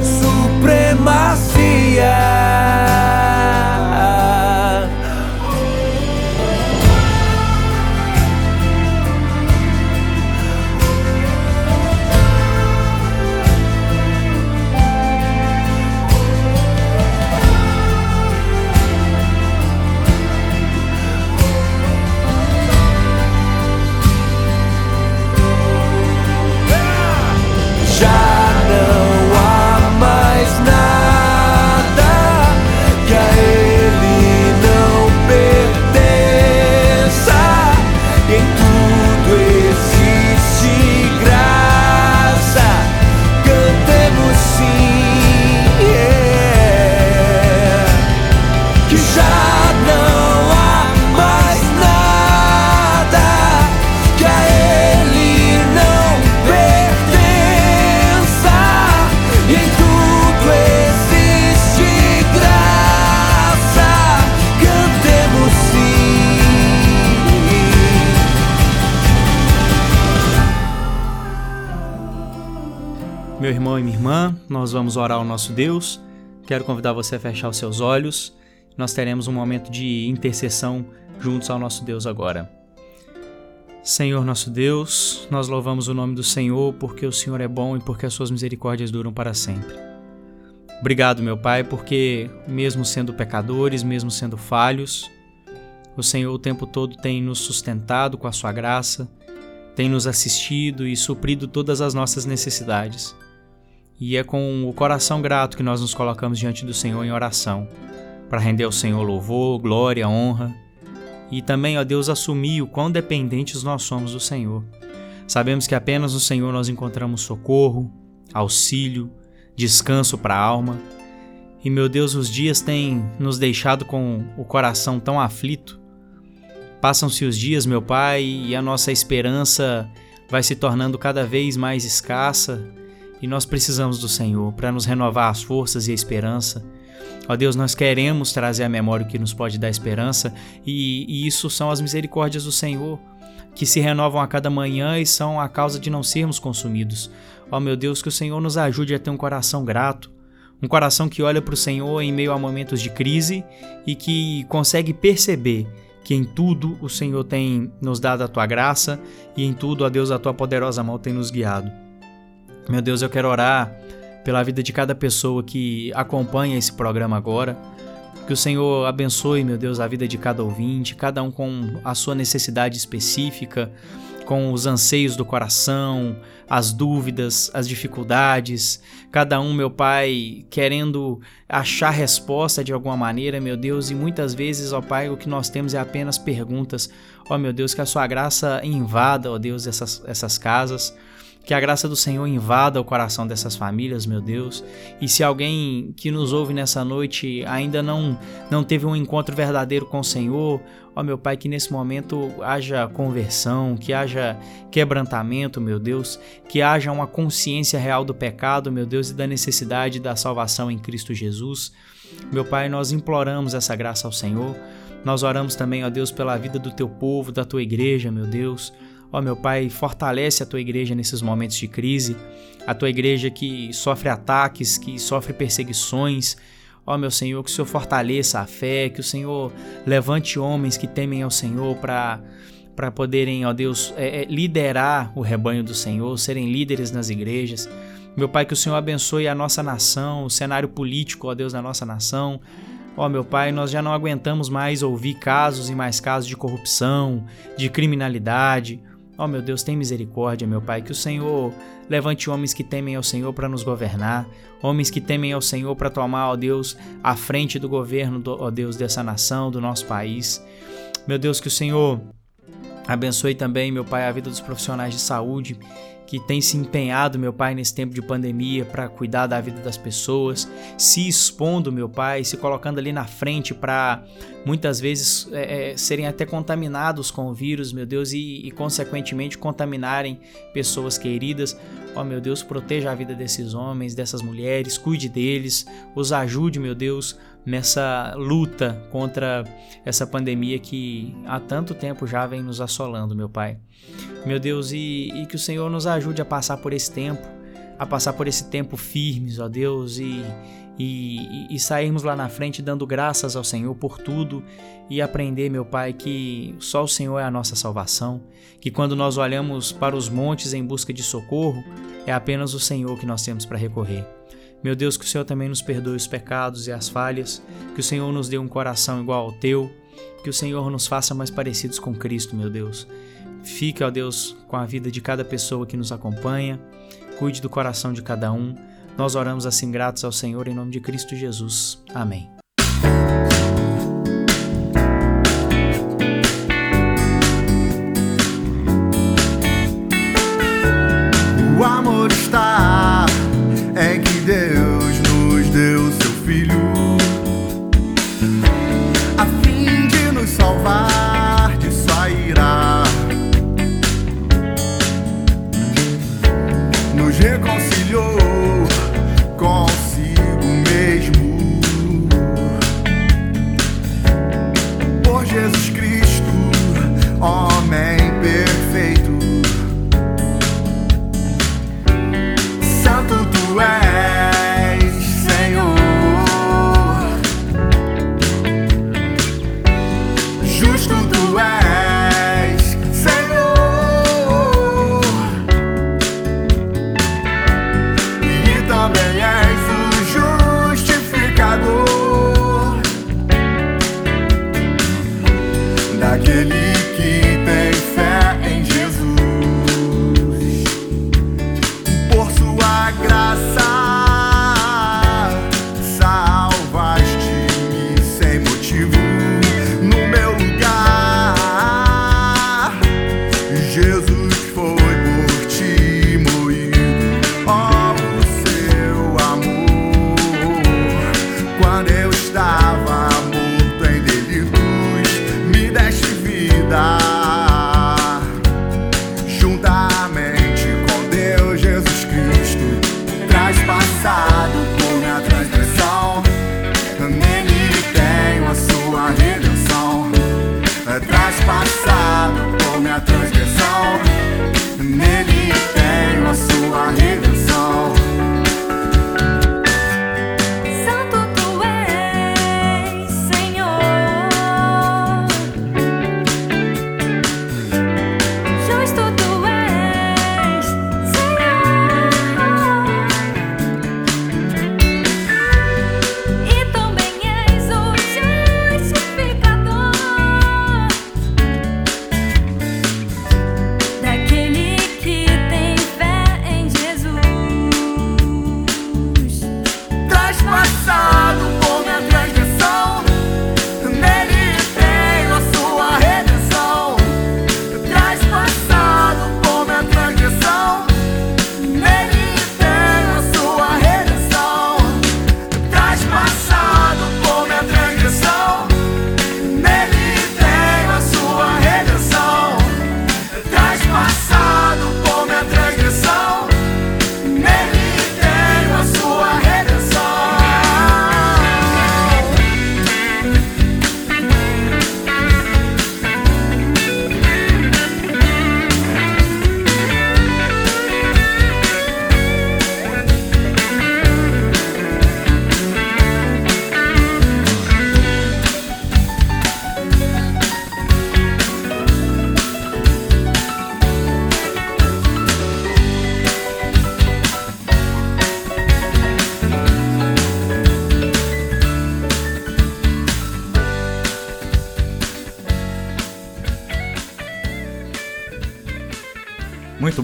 supremacia. Nós vamos orar ao nosso Deus. Quero convidar você a fechar os seus olhos. Nós teremos um momento de intercessão juntos ao nosso Deus agora. Senhor nosso Deus, nós louvamos o nome do Senhor porque o Senhor é bom e porque as suas misericórdias duram para sempre. Obrigado, meu Pai, porque, mesmo sendo pecadores, mesmo sendo falhos, o Senhor o tempo todo tem nos sustentado com a sua graça, tem nos assistido e suprido todas as nossas necessidades. E é com o coração grato que nós nos colocamos diante do Senhor em oração, para render ao Senhor louvor, glória, honra e também, ó Deus, assumir o quão dependentes nós somos do Senhor. Sabemos que apenas no Senhor nós encontramos socorro, auxílio, descanso para a alma. E meu Deus, os dias têm nos deixado com o coração tão aflito. Passam-se os dias, meu Pai, e a nossa esperança vai se tornando cada vez mais escassa, e nós precisamos do Senhor para nos renovar as forças e a esperança. Ó Deus, nós queremos trazer à memória o que nos pode dar esperança, e, e isso são as misericórdias do Senhor, que se renovam a cada manhã e são a causa de não sermos consumidos. Ó meu Deus, que o Senhor nos ajude a ter um coração grato, um coração que olha para o Senhor em meio a momentos de crise e que consegue perceber que em tudo o Senhor tem nos dado a tua graça e em tudo, ó Deus, a tua poderosa mão tem nos guiado. Meu Deus, eu quero orar pela vida de cada pessoa que acompanha esse programa agora. Que o Senhor abençoe, meu Deus, a vida de cada ouvinte, cada um com a sua necessidade específica, com os anseios do coração, as dúvidas, as dificuldades, cada um, meu Pai, querendo achar resposta de alguma maneira, meu Deus, e muitas vezes, ó Pai, o que nós temos é apenas perguntas. Ó meu Deus, que a sua graça invada, ó Deus, essas, essas casas. Que a graça do Senhor invada o coração dessas famílias, meu Deus. E se alguém que nos ouve nessa noite ainda não, não teve um encontro verdadeiro com o Senhor, ó meu Pai, que nesse momento haja conversão, que haja quebrantamento, meu Deus, que haja uma consciência real do pecado, meu Deus, e da necessidade da salvação em Cristo Jesus. Meu Pai, nós imploramos essa graça ao Senhor. Nós oramos também, ó Deus, pela vida do teu povo, da tua igreja, meu Deus. Ó meu Pai, fortalece a tua igreja nesses momentos de crise, a tua igreja que sofre ataques, que sofre perseguições. Ó meu Senhor, que o Senhor fortaleça a fé, que o Senhor levante homens que temem ao Senhor para para poderem, ó Deus, é, é, liderar o rebanho do Senhor, serem líderes nas igrejas. Meu Pai, que o Senhor abençoe a nossa nação, o cenário político, ó Deus, da nossa nação. Ó meu Pai, nós já não aguentamos mais ouvir casos e mais casos de corrupção, de criminalidade. Ó oh, meu Deus, tem misericórdia, meu Pai, que o Senhor levante homens que temem ao Senhor para nos governar, homens que temem ao Senhor para tomar, ó Deus, a frente do governo, ó Deus, dessa nação, do nosso país. Meu Deus, que o Senhor abençoe também, meu Pai, a vida dos profissionais de saúde que tem se empenhado, meu Pai, nesse tempo de pandemia para cuidar da vida das pessoas, se expondo, meu Pai, se colocando ali na frente para muitas vezes é, é, serem até contaminados com o vírus, meu Deus, e, e consequentemente contaminarem pessoas queridas. Ó meu Deus, proteja a vida desses homens, dessas mulheres, cuide deles, os ajude, meu Deus, nessa luta contra essa pandemia que há tanto tempo já vem nos assolando, meu Pai. Meu Deus, e, e que o Senhor nos ajude a passar por esse tempo, a passar por esse tempo firmes, ó Deus, e, e, e, sairmos lá na frente dando graças ao Senhor por tudo e aprender, meu Pai, que só o Senhor é a nossa salvação, que quando nós olhamos para os montes em busca de socorro, é apenas o Senhor que nós temos para recorrer. Meu Deus, que o Senhor também nos perdoe os pecados e as falhas, que o Senhor nos dê um coração igual ao teu, que o Senhor nos faça mais parecidos com Cristo, meu Deus. Fique, ó Deus, com a vida de cada pessoa que nos acompanha, cuide do coração de cada um. Nós oramos assim gratos ao Senhor em nome de Cristo Jesus. Amém. O amor está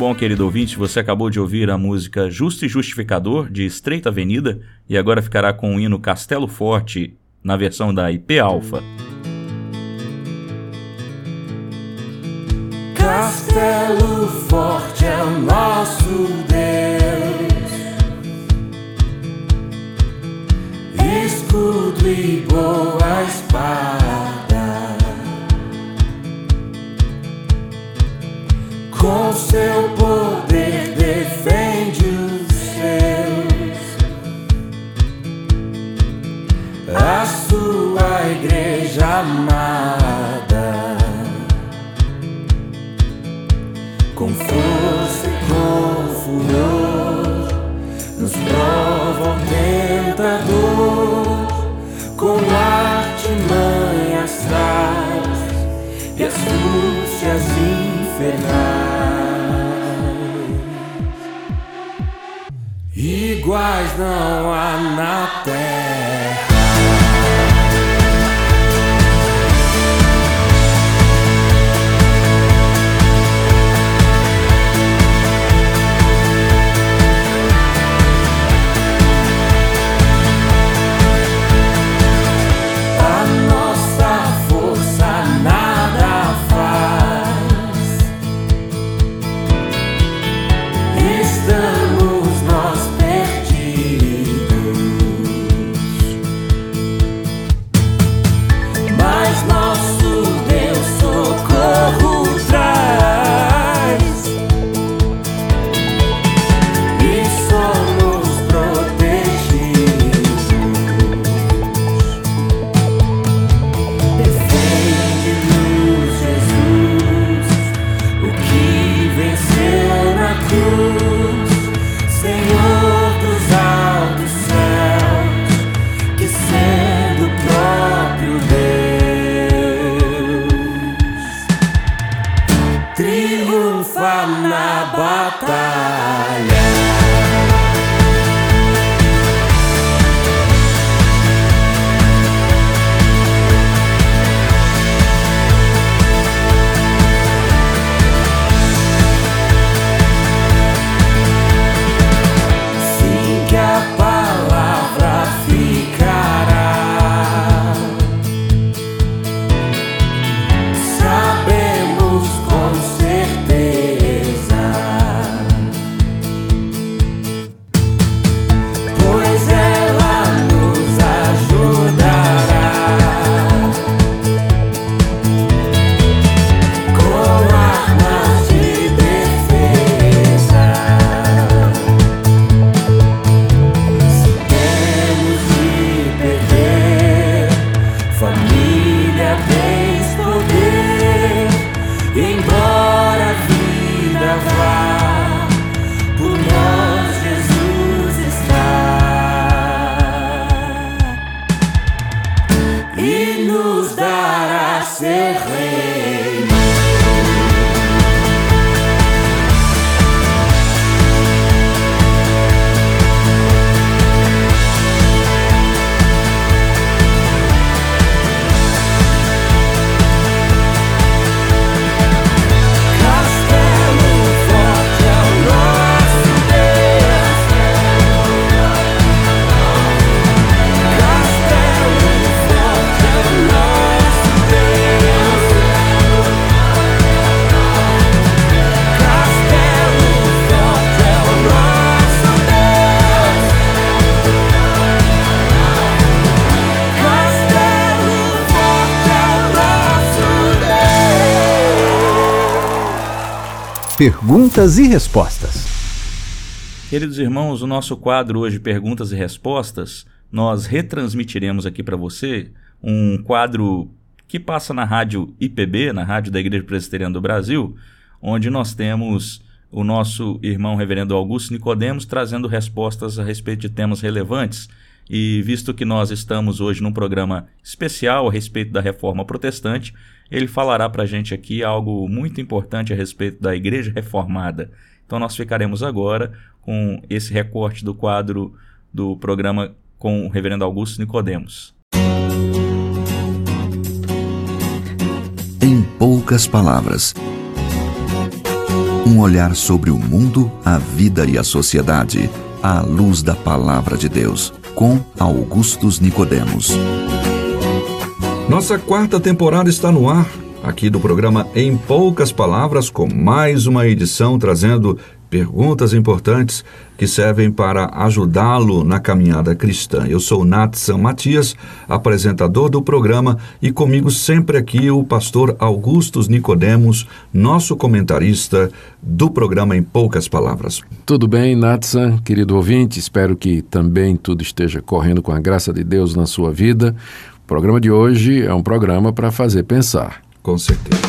bom, querido ouvinte. Você acabou de ouvir a música Justo e Justificador, de Estreita Avenida, e agora ficará com o hino Castelo Forte, na versão da IP Alpha. Castelo Forte é o nosso Perguntas e respostas. Queridos irmãos, o nosso quadro hoje Perguntas e Respostas, nós retransmitiremos aqui para você um quadro que passa na rádio IPB, na rádio da Igreja Presbiteriana do Brasil, onde nós temos o nosso irmão reverendo Augusto Nicodemos trazendo respostas a respeito de temas relevantes. E visto que nós estamos hoje num programa especial a respeito da reforma protestante, ele falará para a gente aqui algo muito importante a respeito da Igreja Reformada. Então nós ficaremos agora com esse recorte do quadro do programa com o Reverendo Augusto Nicodemos. Em poucas palavras. Um olhar sobre o mundo, a vida e a sociedade, à luz da palavra de Deus, com Augustus Nicodemos. Nossa quarta temporada está no ar, aqui do programa Em Poucas Palavras, com mais uma edição trazendo perguntas importantes que servem para ajudá-lo na caminhada cristã. Eu sou Natsan Matias, apresentador do programa, e comigo sempre aqui o pastor Augustus Nicodemos, nosso comentarista do programa Em Poucas Palavras. Tudo bem, Natsan, querido ouvinte? Espero que também tudo esteja correndo com a graça de Deus na sua vida. O programa de hoje é um programa para fazer pensar. Com certeza.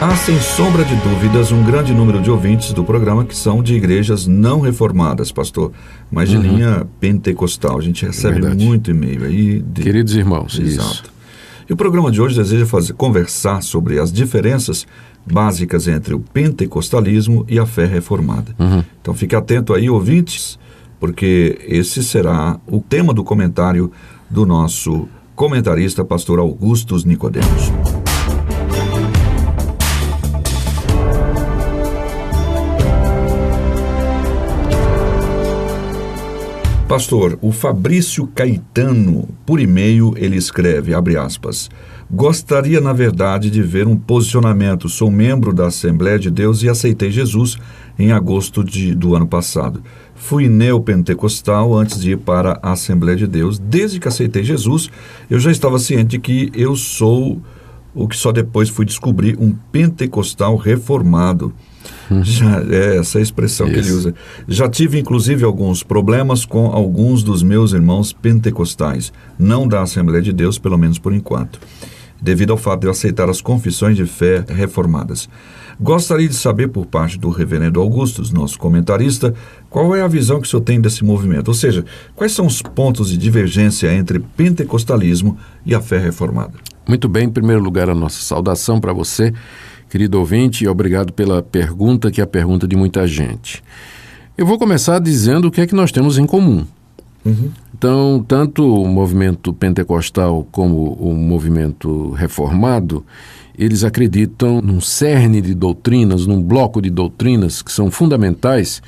Há, sem sombra de dúvidas, um grande número de ouvintes do programa que são de igrejas não reformadas, pastor, mas de uhum. linha pentecostal. A gente recebe é muito e-mail aí. De... Queridos irmãos, Exato. Isso. E o programa de hoje deseja fazer, conversar sobre as diferenças básicas entre o pentecostalismo e a fé reformada. Uhum. Então fique atento aí, ouvintes, porque esse será o tema do comentário do nosso comentarista, pastor Augustus Nicodemos. Pastor, o Fabrício Caetano, por e-mail, ele escreve, abre aspas, Gostaria, na verdade, de ver um posicionamento. Sou membro da Assembleia de Deus e aceitei Jesus em agosto de, do ano passado. Fui neopentecostal antes de ir para a Assembleia de Deus. Desde que aceitei Jesus, eu já estava ciente de que eu sou o que só depois fui descobrir um pentecostal reformado. Já, é essa expressão Isso. que ele usa. Já tive, inclusive, alguns problemas com alguns dos meus irmãos pentecostais, não da Assembleia de Deus, pelo menos por enquanto, devido ao fato de eu aceitar as confissões de fé reformadas. Gostaria de saber, por parte do reverendo Augustus, nosso comentarista, qual é a visão que o senhor tem desse movimento? Ou seja, quais são os pontos de divergência entre pentecostalismo e a fé reformada? Muito bem, em primeiro lugar, a nossa saudação para você querido ouvinte, e obrigado pela pergunta, que é a pergunta de muita gente. Eu vou começar dizendo o que é que nós temos em comum. Uhum. Então, tanto o movimento pentecostal como o movimento reformado, eles acreditam num cerne de doutrinas, num bloco de doutrinas que são fundamentais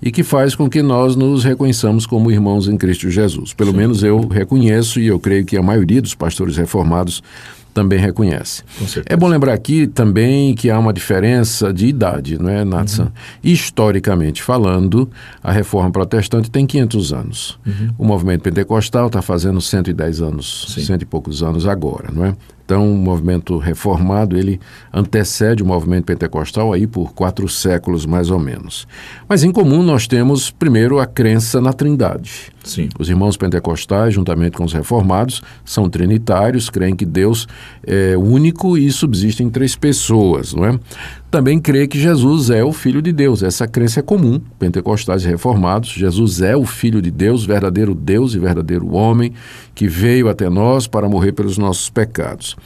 e que faz com que nós nos reconheçamos como irmãos em Cristo Jesus. Pelo Sim. menos eu reconheço e eu creio que a maioria dos pastores reformados também reconhece. É bom lembrar aqui também que há uma diferença de idade, não é, Natsan? Uhum. Historicamente falando, a reforma protestante tem 500 anos. Uhum. O movimento pentecostal está fazendo 110 anos, Sim. cento e poucos anos agora, não é? Então, o movimento reformado, ele antecede o movimento pentecostal aí por quatro séculos, mais ou menos. Mas, em comum, nós temos, primeiro, a crença na trindade. Sim. Os irmãos pentecostais, juntamente com os reformados, são trinitários, creem que Deus é único e subsiste em três pessoas, não é? Também crê que Jesus é o Filho de Deus. Essa crença é comum, pentecostais e reformados. Jesus é o Filho de Deus, verdadeiro Deus e verdadeiro homem, que veio até nós para morrer pelos nossos pecados.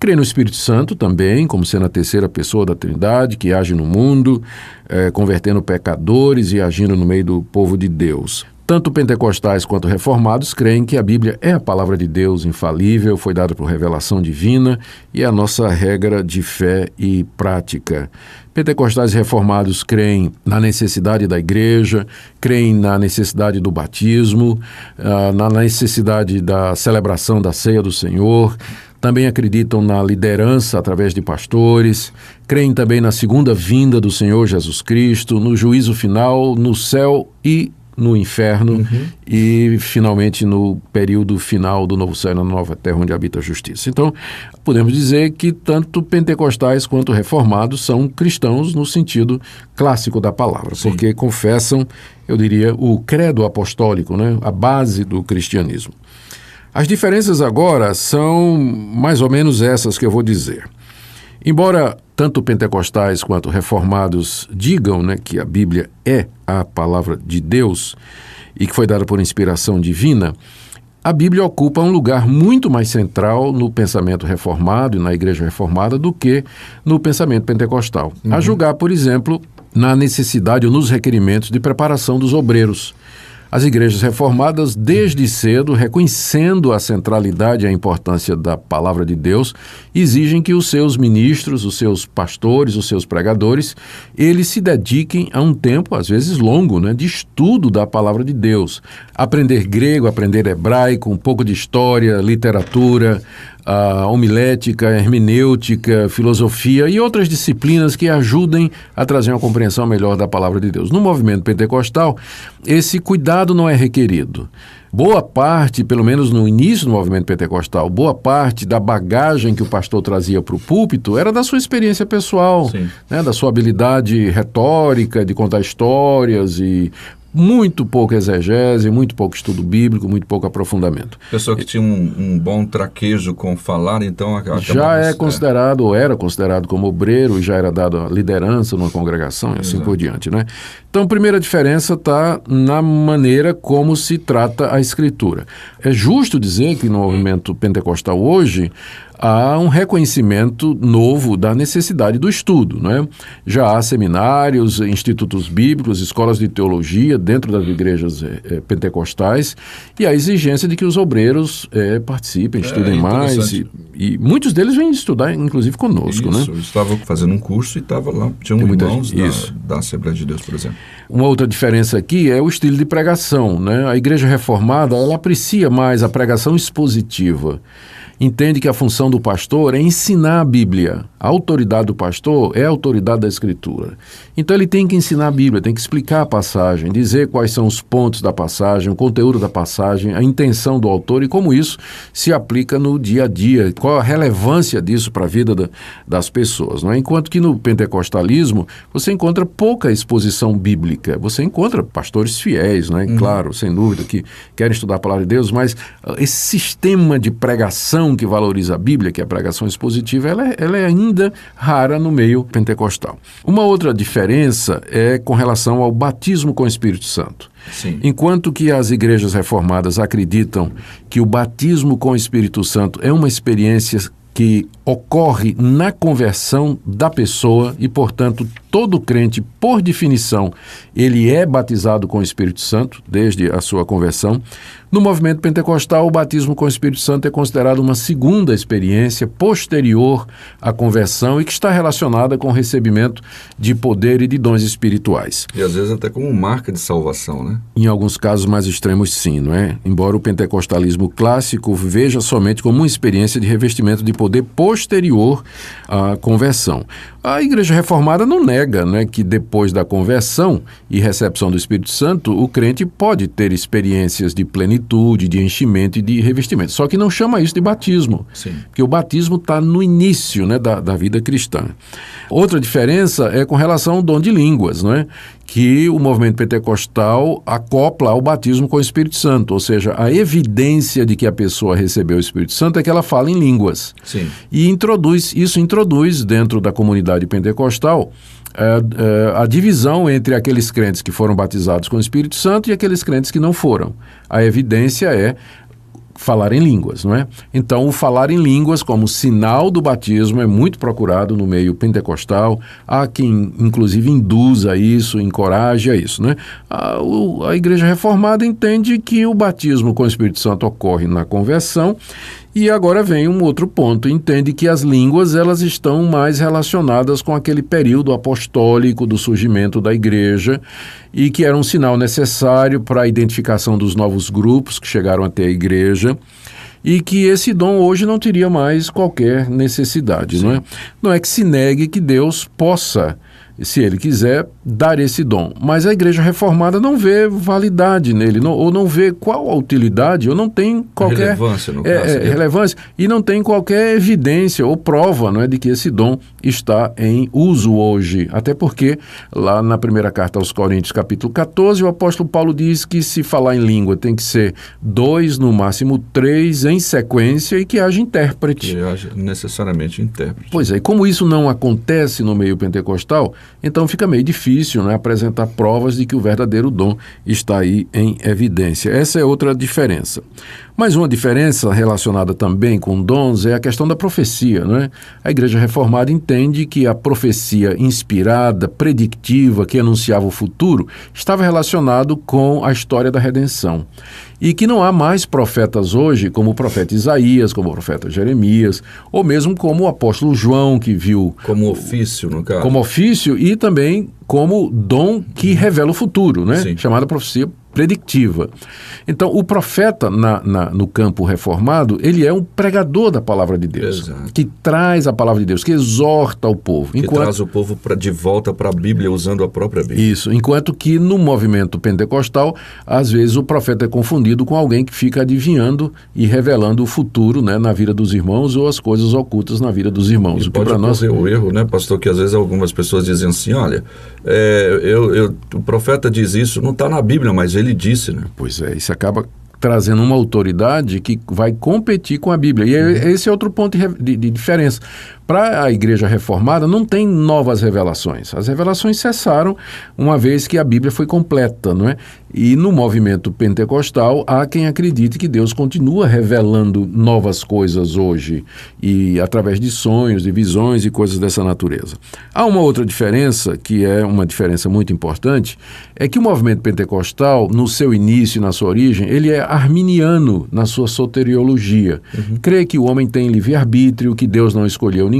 Crê no Espírito Santo também, como sendo a terceira pessoa da Trindade, que age no mundo, é, convertendo pecadores e agindo no meio do povo de Deus. Tanto pentecostais quanto reformados creem que a Bíblia é a palavra de Deus infalível, foi dada por revelação divina e é a nossa regra de fé e prática. Pentecostais reformados creem na necessidade da igreja, creem na necessidade do batismo, uh, na necessidade da celebração da ceia do Senhor, também acreditam na liderança através de pastores, creem também na segunda vinda do Senhor Jesus Cristo, no juízo final, no céu e no inferno uhum. e finalmente no período final do novo céu e na nova terra onde habita a justiça. Então, podemos dizer que tanto pentecostais quanto reformados são cristãos no sentido clássico da palavra, Sim. porque confessam, eu diria, o credo apostólico, né, a base do cristianismo. As diferenças agora são mais ou menos essas que eu vou dizer. Embora tanto pentecostais quanto reformados digam né, que a Bíblia é a palavra de Deus e que foi dada por inspiração divina, a Bíblia ocupa um lugar muito mais central no pensamento reformado e na igreja reformada do que no pensamento pentecostal. Uhum. A julgar, por exemplo, na necessidade ou nos requerimentos de preparação dos obreiros. As igrejas reformadas, desde cedo, reconhecendo a centralidade e a importância da palavra de Deus, exigem que os seus ministros, os seus pastores, os seus pregadores, eles se dediquem a um tempo, às vezes longo, né, de estudo da palavra de Deus. Aprender grego, aprender hebraico, um pouco de história, literatura, a homilética, hermenêutica, filosofia e outras disciplinas que ajudem a trazer uma compreensão melhor da palavra de Deus. No movimento pentecostal, esse cuidado não é requerido. Boa parte, pelo menos no início do movimento pentecostal, boa parte da bagagem que o pastor trazia para o púlpito era da sua experiência pessoal, né, da sua habilidade retórica, de contar histórias e muito pouca exegese, muito pouco estudo bíblico, muito pouco aprofundamento. Pessoa que tinha um, um bom traquejo com falar, então... Já é considerado, ou era considerado como obreiro, e já era dado a liderança numa congregação e assim Exato. por diante, né? Então, a primeira diferença está na maneira como se trata a escritura. É justo dizer que no movimento pentecostal hoje, há um reconhecimento novo da necessidade do estudo. Né? Já há seminários, institutos bíblicos, escolas de teologia dentro das igrejas é, pentecostais e a exigência de que os obreiros é, participem, estudem é, mais. E, e, muitos deles vêm estudar, inclusive, conosco. Isso, né? eu estava fazendo um curso e estava lá, tinha um irmãos da, da Assembleia de Deus, por exemplo. Uma outra diferença aqui é o estilo de pregação. Né? A igreja reformada ela aprecia mais a pregação expositiva entende que a função do pastor é ensinar a Bíblia. A autoridade do pastor é a autoridade da Escritura. Então ele tem que ensinar a Bíblia, tem que explicar a passagem, dizer quais são os pontos da passagem, o conteúdo da passagem, a intenção do autor e como isso se aplica no dia a dia, qual a relevância disso para a vida da, das pessoas. Não é? Enquanto que no pentecostalismo você encontra pouca exposição bíblica, você encontra pastores fiéis, não é? Uhum. claro, sem dúvida, que querem estudar a palavra de Deus, mas esse sistema de pregação pregação que valoriza a Bíblia, que é a pregação expositiva, ela é, ela é ainda rara no meio pentecostal. Uma outra diferença é com relação ao batismo com o Espírito Santo. Sim. Enquanto que as igrejas reformadas acreditam que o batismo com o Espírito Santo é uma experiência que ocorre na conversão da pessoa e, portanto, todo crente, por definição, ele é batizado com o Espírito Santo desde a sua conversão. No movimento pentecostal, o batismo com o Espírito Santo é considerado uma segunda experiência posterior à conversão e que está relacionada com o recebimento de poder e de dons espirituais. E às vezes até como marca de salvação, né? Em alguns casos mais extremos, sim, não é? Embora o pentecostalismo clássico veja somente como uma experiência de revestimento de poder posterior à conversão. A Igreja Reformada não nega né, que depois da conversão e recepção do Espírito Santo, o crente pode ter experiências de plenitude, de enchimento e de revestimento. Só que não chama isso de batismo, Sim. porque o batismo está no início né, da, da vida cristã. Outra diferença é com relação ao dom de línguas, não é? Que o movimento pentecostal acopla ao batismo com o Espírito Santo, ou seja, a evidência de que a pessoa recebeu o Espírito Santo é que ela fala em línguas. Sim. E introduz, isso introduz dentro da comunidade pentecostal é, é, a divisão entre aqueles crentes que foram batizados com o Espírito Santo e aqueles crentes que não foram. A evidência é falar em línguas, não é? Então, o falar em línguas como sinal do batismo é muito procurado no meio pentecostal. Há quem, inclusive, induza isso, encoraja isso, né? A, o, a Igreja Reformada entende que o batismo com o Espírito Santo ocorre na conversão e agora vem um outro ponto, entende que as línguas elas estão mais relacionadas com aquele período apostólico do surgimento da igreja e que era um sinal necessário para a identificação dos novos grupos que chegaram até a igreja e que esse dom hoje não teria mais qualquer necessidade, Sim. não é? Não é que se negue que Deus possa se ele quiser, dar esse dom. Mas a igreja reformada não vê validade nele, não, ou não vê qual a utilidade, ou não tem qualquer relevância, no é, caso, é, relevância e não tem qualquer evidência ou prova não é, de que esse dom está em uso hoje. Até porque, lá na primeira carta aos Coríntios, capítulo 14, o apóstolo Paulo diz que se falar em língua tem que ser dois, no máximo três, em sequência e que haja intérprete. Que haja necessariamente intérprete. Pois é, e como isso não acontece no meio pentecostal, então fica meio difícil né, apresentar provas de que o verdadeiro dom está aí em evidência. Essa é outra diferença. Mas uma diferença relacionada também com dons é a questão da profecia. Não é? A Igreja Reformada entende que a profecia inspirada, predictiva, que anunciava o futuro, estava relacionado com a história da redenção e que não há mais profetas hoje, como o profeta Isaías, como o profeta Jeremias, ou mesmo como o apóstolo João, que viu. Como ofício, no caso. Como ofício e também como dom que revela o futuro, né? Sim. Chamada profecia predictiva. Então, o profeta na, na, no campo reformado, ele é um pregador da palavra de Deus, Exato. que traz a palavra de Deus, que exorta o povo. Que traz o povo pra, de volta para a Bíblia usando a própria Bíblia. Isso, enquanto que no movimento pentecostal, às vezes o profeta é confundido com alguém que fica adivinhando e revelando o futuro né, na vida dos irmãos ou as coisas ocultas na vida dos irmãos. E o que pode nós o erro, né, pastor, que às vezes algumas pessoas dizem assim, olha, é, eu, eu- o profeta diz isso, não está na Bíblia, mas ele disse, né? Pois é, isso acaba trazendo uma autoridade que vai competir com a Bíblia. E é- esse é outro ponto de, de- de diferença. Para a igreja reformada, não tem novas revelações. As revelações cessaram uma vez que a Bíblia foi completa, não é? E no movimento pentecostal, há quem acredite que Deus continua revelando novas coisas hoje, e através de sonhos, de visões e coisas dessa natureza. Há uma outra diferença, que é uma diferença muito importante, é que o movimento pentecostal, no seu início e na sua origem, ele é arminiano na sua soteriologia. Crê que o homem tem livre-arbítrio, que Deus não escolheu ninguém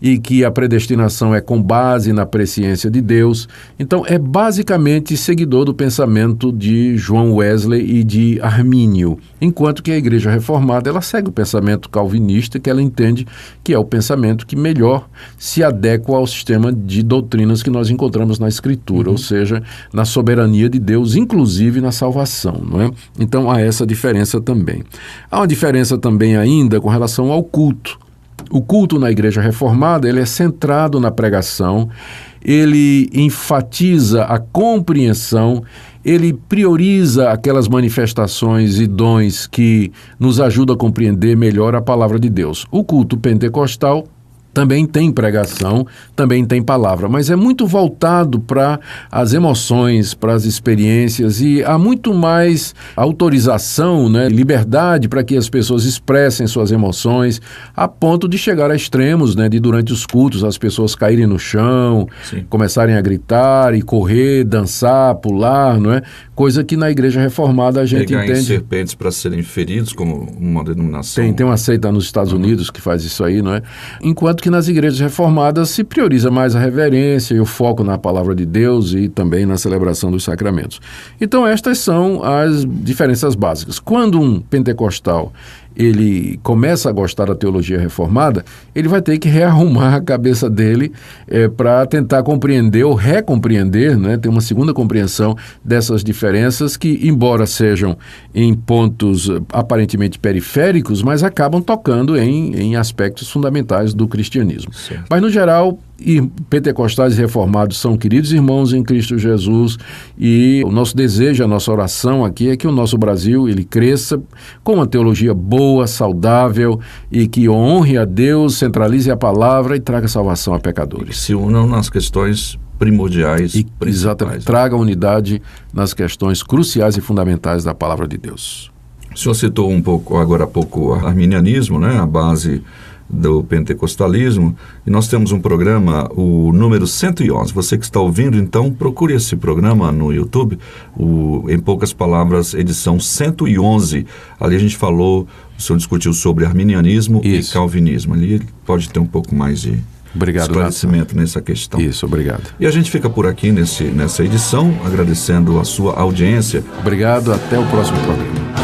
e que a predestinação é com base na presciência de Deus. Então, é basicamente seguidor do pensamento de João Wesley e de Armínio, enquanto que a Igreja Reformada ela segue o pensamento calvinista, que ela entende que é o pensamento que melhor se adequa ao sistema de doutrinas que nós encontramos na Escritura, ou seja, na soberania de Deus, inclusive na salvação, não é? Então há essa diferença também. Há uma diferença também ainda com relação ao culto. O culto na igreja reformada ele é centrado na pregação, ele enfatiza a compreensão, ele prioriza aquelas manifestações e dons que nos ajudam a compreender melhor a palavra de Deus. O culto pentecostal também tem pregação, também tem palavra, mas é muito voltado para as emoções, para as experiências e há muito mais autorização, né, liberdade para que as pessoas expressem suas emoções, a ponto de chegar a extremos, né, de durante os cultos as pessoas caírem no chão, Sim. começarem a gritar e correr, dançar, pular, não é? Coisa que na igreja reformada a gente Pegar em entende. serpentes para serem feridos como uma denominação. Tem, tem uma seita nos Estados Unidos que faz isso aí, não é? Enquanto que nas igrejas reformadas se prioriza mais a reverência e o foco na palavra de Deus e também na celebração dos sacramentos. Então estas são as diferenças básicas. Quando um pentecostal ele começa a gostar da teologia reformada, ele vai ter que rearrumar a cabeça dele para tentar compreender ou recompreender, né, ter uma segunda compreensão dessas diferenças que, embora sejam em pontos eh, aparentemente periféricos, mas acabam tocando em, em aspectos fundamentais do cristianismo. Certo. Mas, no geral, e pentecostais reformados são queridos irmãos em Cristo Jesus e o nosso desejo, a nossa oração aqui é que o nosso Brasil ele cresça com uma teologia boa, saudável e que honre a Deus, centralize a palavra e traga salvação a Que pecadores. se unam nas questões primordiais, E, exatamente, traga unidade nas questões cruciais e fundamentais da palavra de Deus. O senhor citou um pouco, agora há pouco, o arminianismo, né, a base do pentecostalismo, e nós temos um programa, o número 111. Você que está ouvindo, então, procure esse programa no YouTube, o, em poucas palavras, edição 111. Ali a gente falou, o senhor discutiu sobre arminianismo Isso. e calvinismo. Ali pode ter um pouco mais de Obrigado, esclarecimento nessa questão. Isso, obrigado. E a gente fica por aqui nesse, nessa edição, agradecendo a sua audiência. Obrigado, até o próximo programa.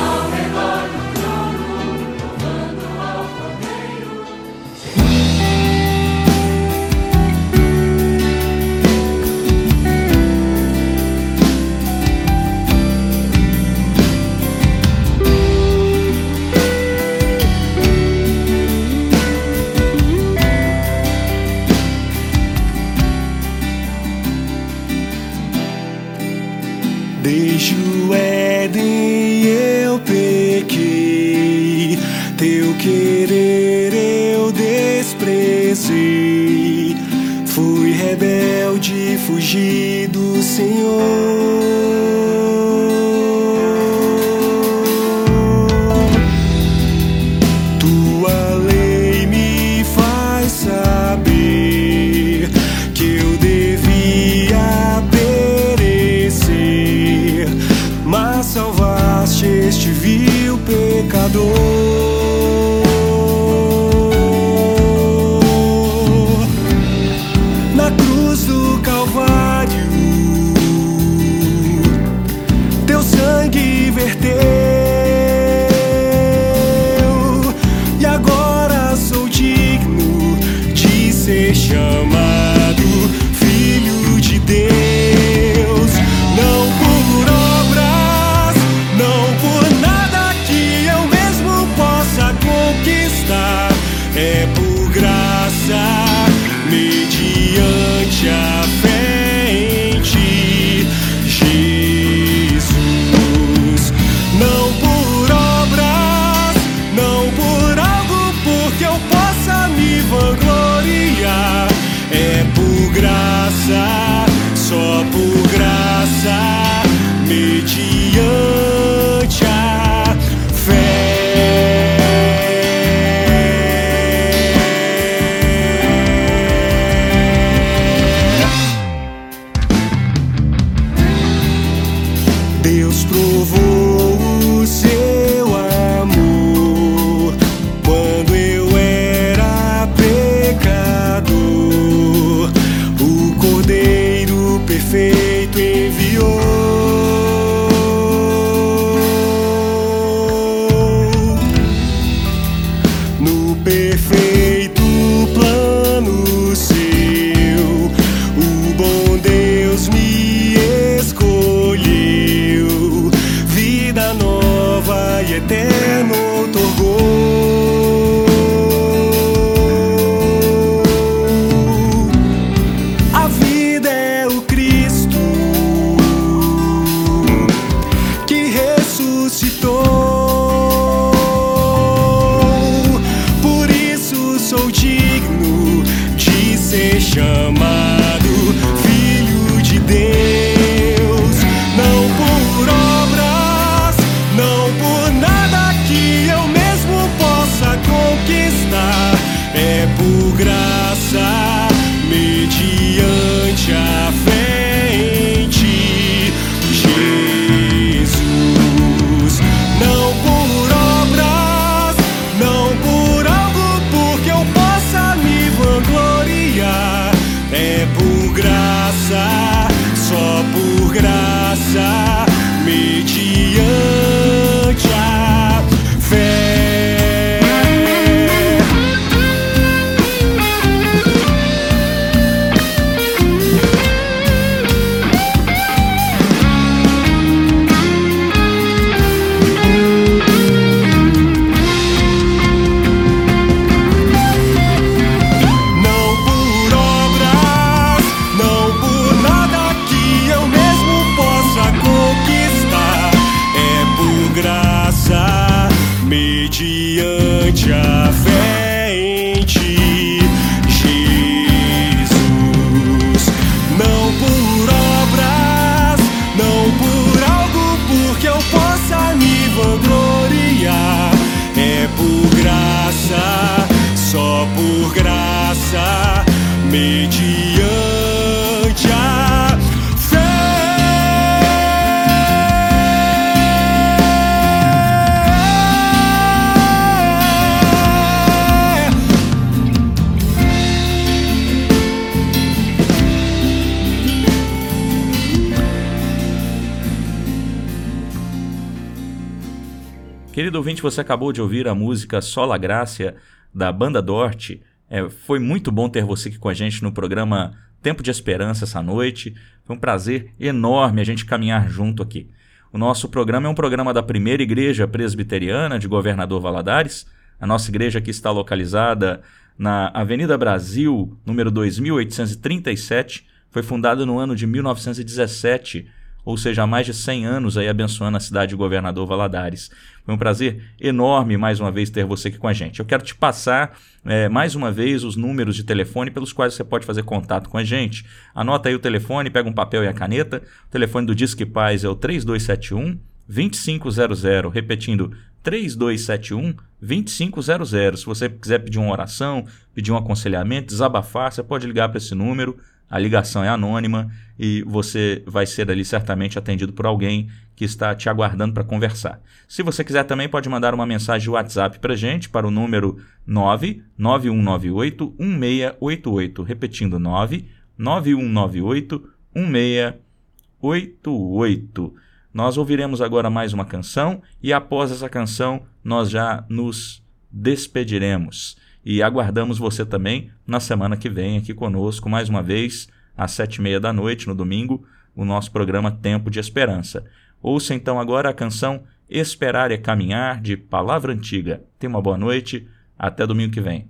Ouvinte, você acabou de ouvir a música Sola Grácia da banda Dort. É, foi muito bom ter você aqui com a gente no programa Tempo de Esperança essa noite. Foi um prazer enorme a gente caminhar junto aqui. O nosso programa é um programa da Primeira Igreja Presbiteriana de Governador Valadares. A nossa igreja aqui está localizada na Avenida Brasil, número 2837. Foi fundada no ano de 1917 ou seja, há mais de 100 anos aí abençoando a cidade de Governador Valadares. Foi um prazer enorme mais uma vez ter você aqui com a gente. Eu quero te passar é, mais uma vez os números de telefone pelos quais você pode fazer contato com a gente. Anota aí o telefone, pega um papel e a caneta. O telefone do Disque Paz é o 3271 2500, repetindo 3271 2500. Se você quiser pedir uma oração, pedir um aconselhamento, desabafar, você pode ligar para esse número a ligação é anônima e você vai ser ali certamente atendido por alguém que está te aguardando para conversar. Se você quiser também pode mandar uma mensagem de WhatsApp para gente para o número 99198 1688, repetindo 99198 1688. Nós ouviremos agora mais uma canção e após essa canção nós já nos despediremos e aguardamos você também na semana que vem aqui conosco, mais uma vez, às sete e meia da noite, no domingo, o nosso programa Tempo de Esperança. Ouça então agora a canção Esperar é Caminhar, de Palavra Antiga. Tenha uma boa noite, até domingo que vem.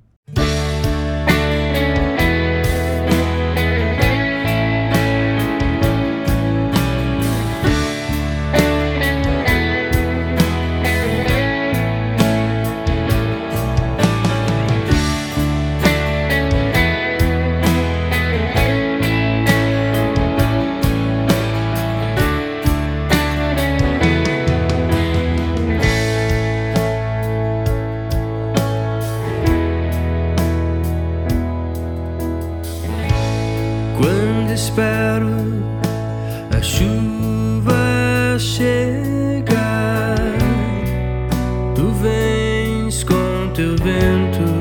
Tu vens com teu vento.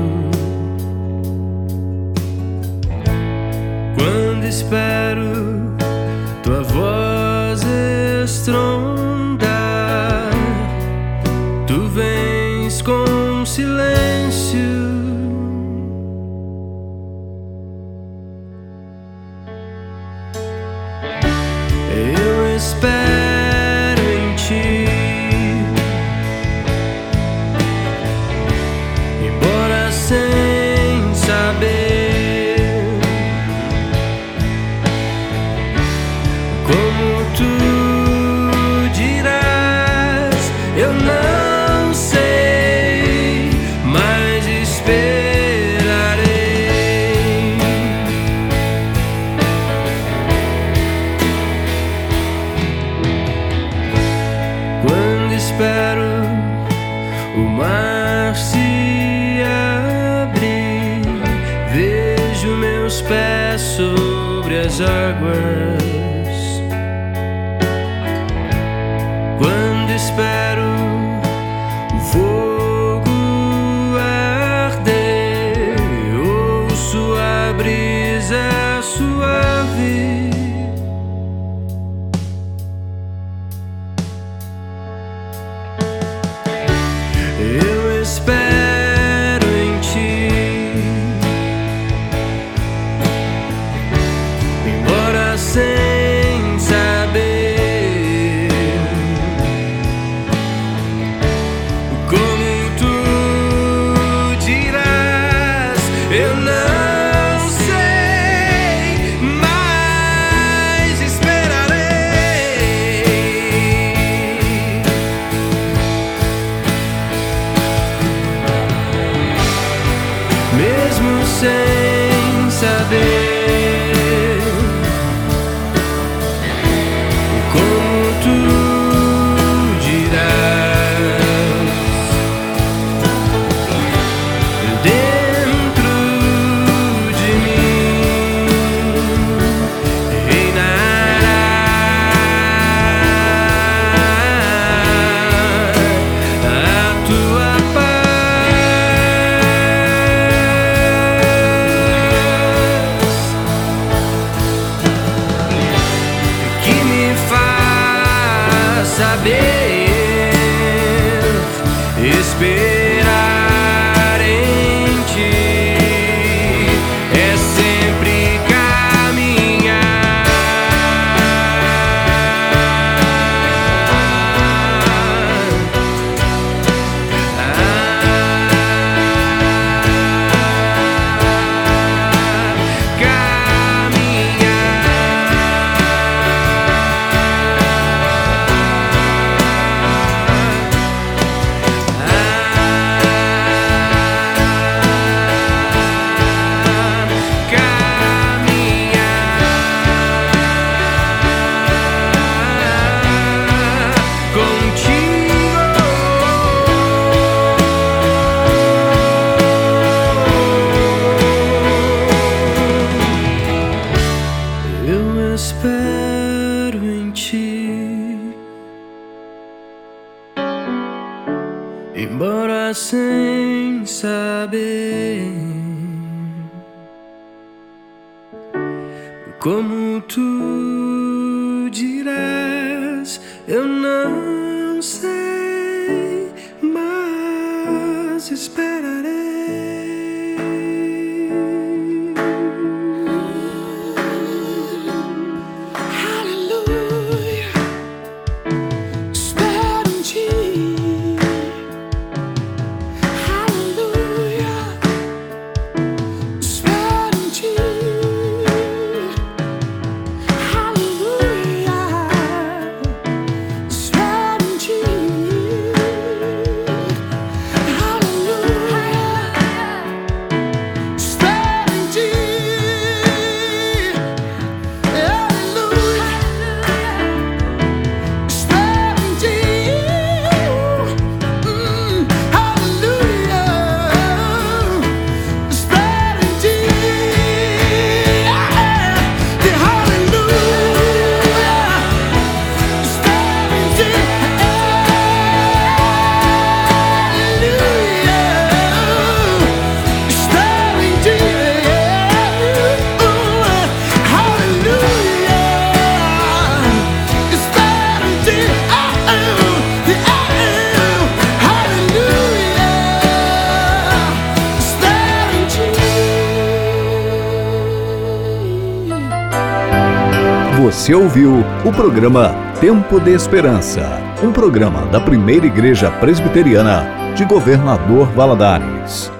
Você ouviu o programa Tempo de Esperança, um programa da primeira igreja presbiteriana de Governador Valadares.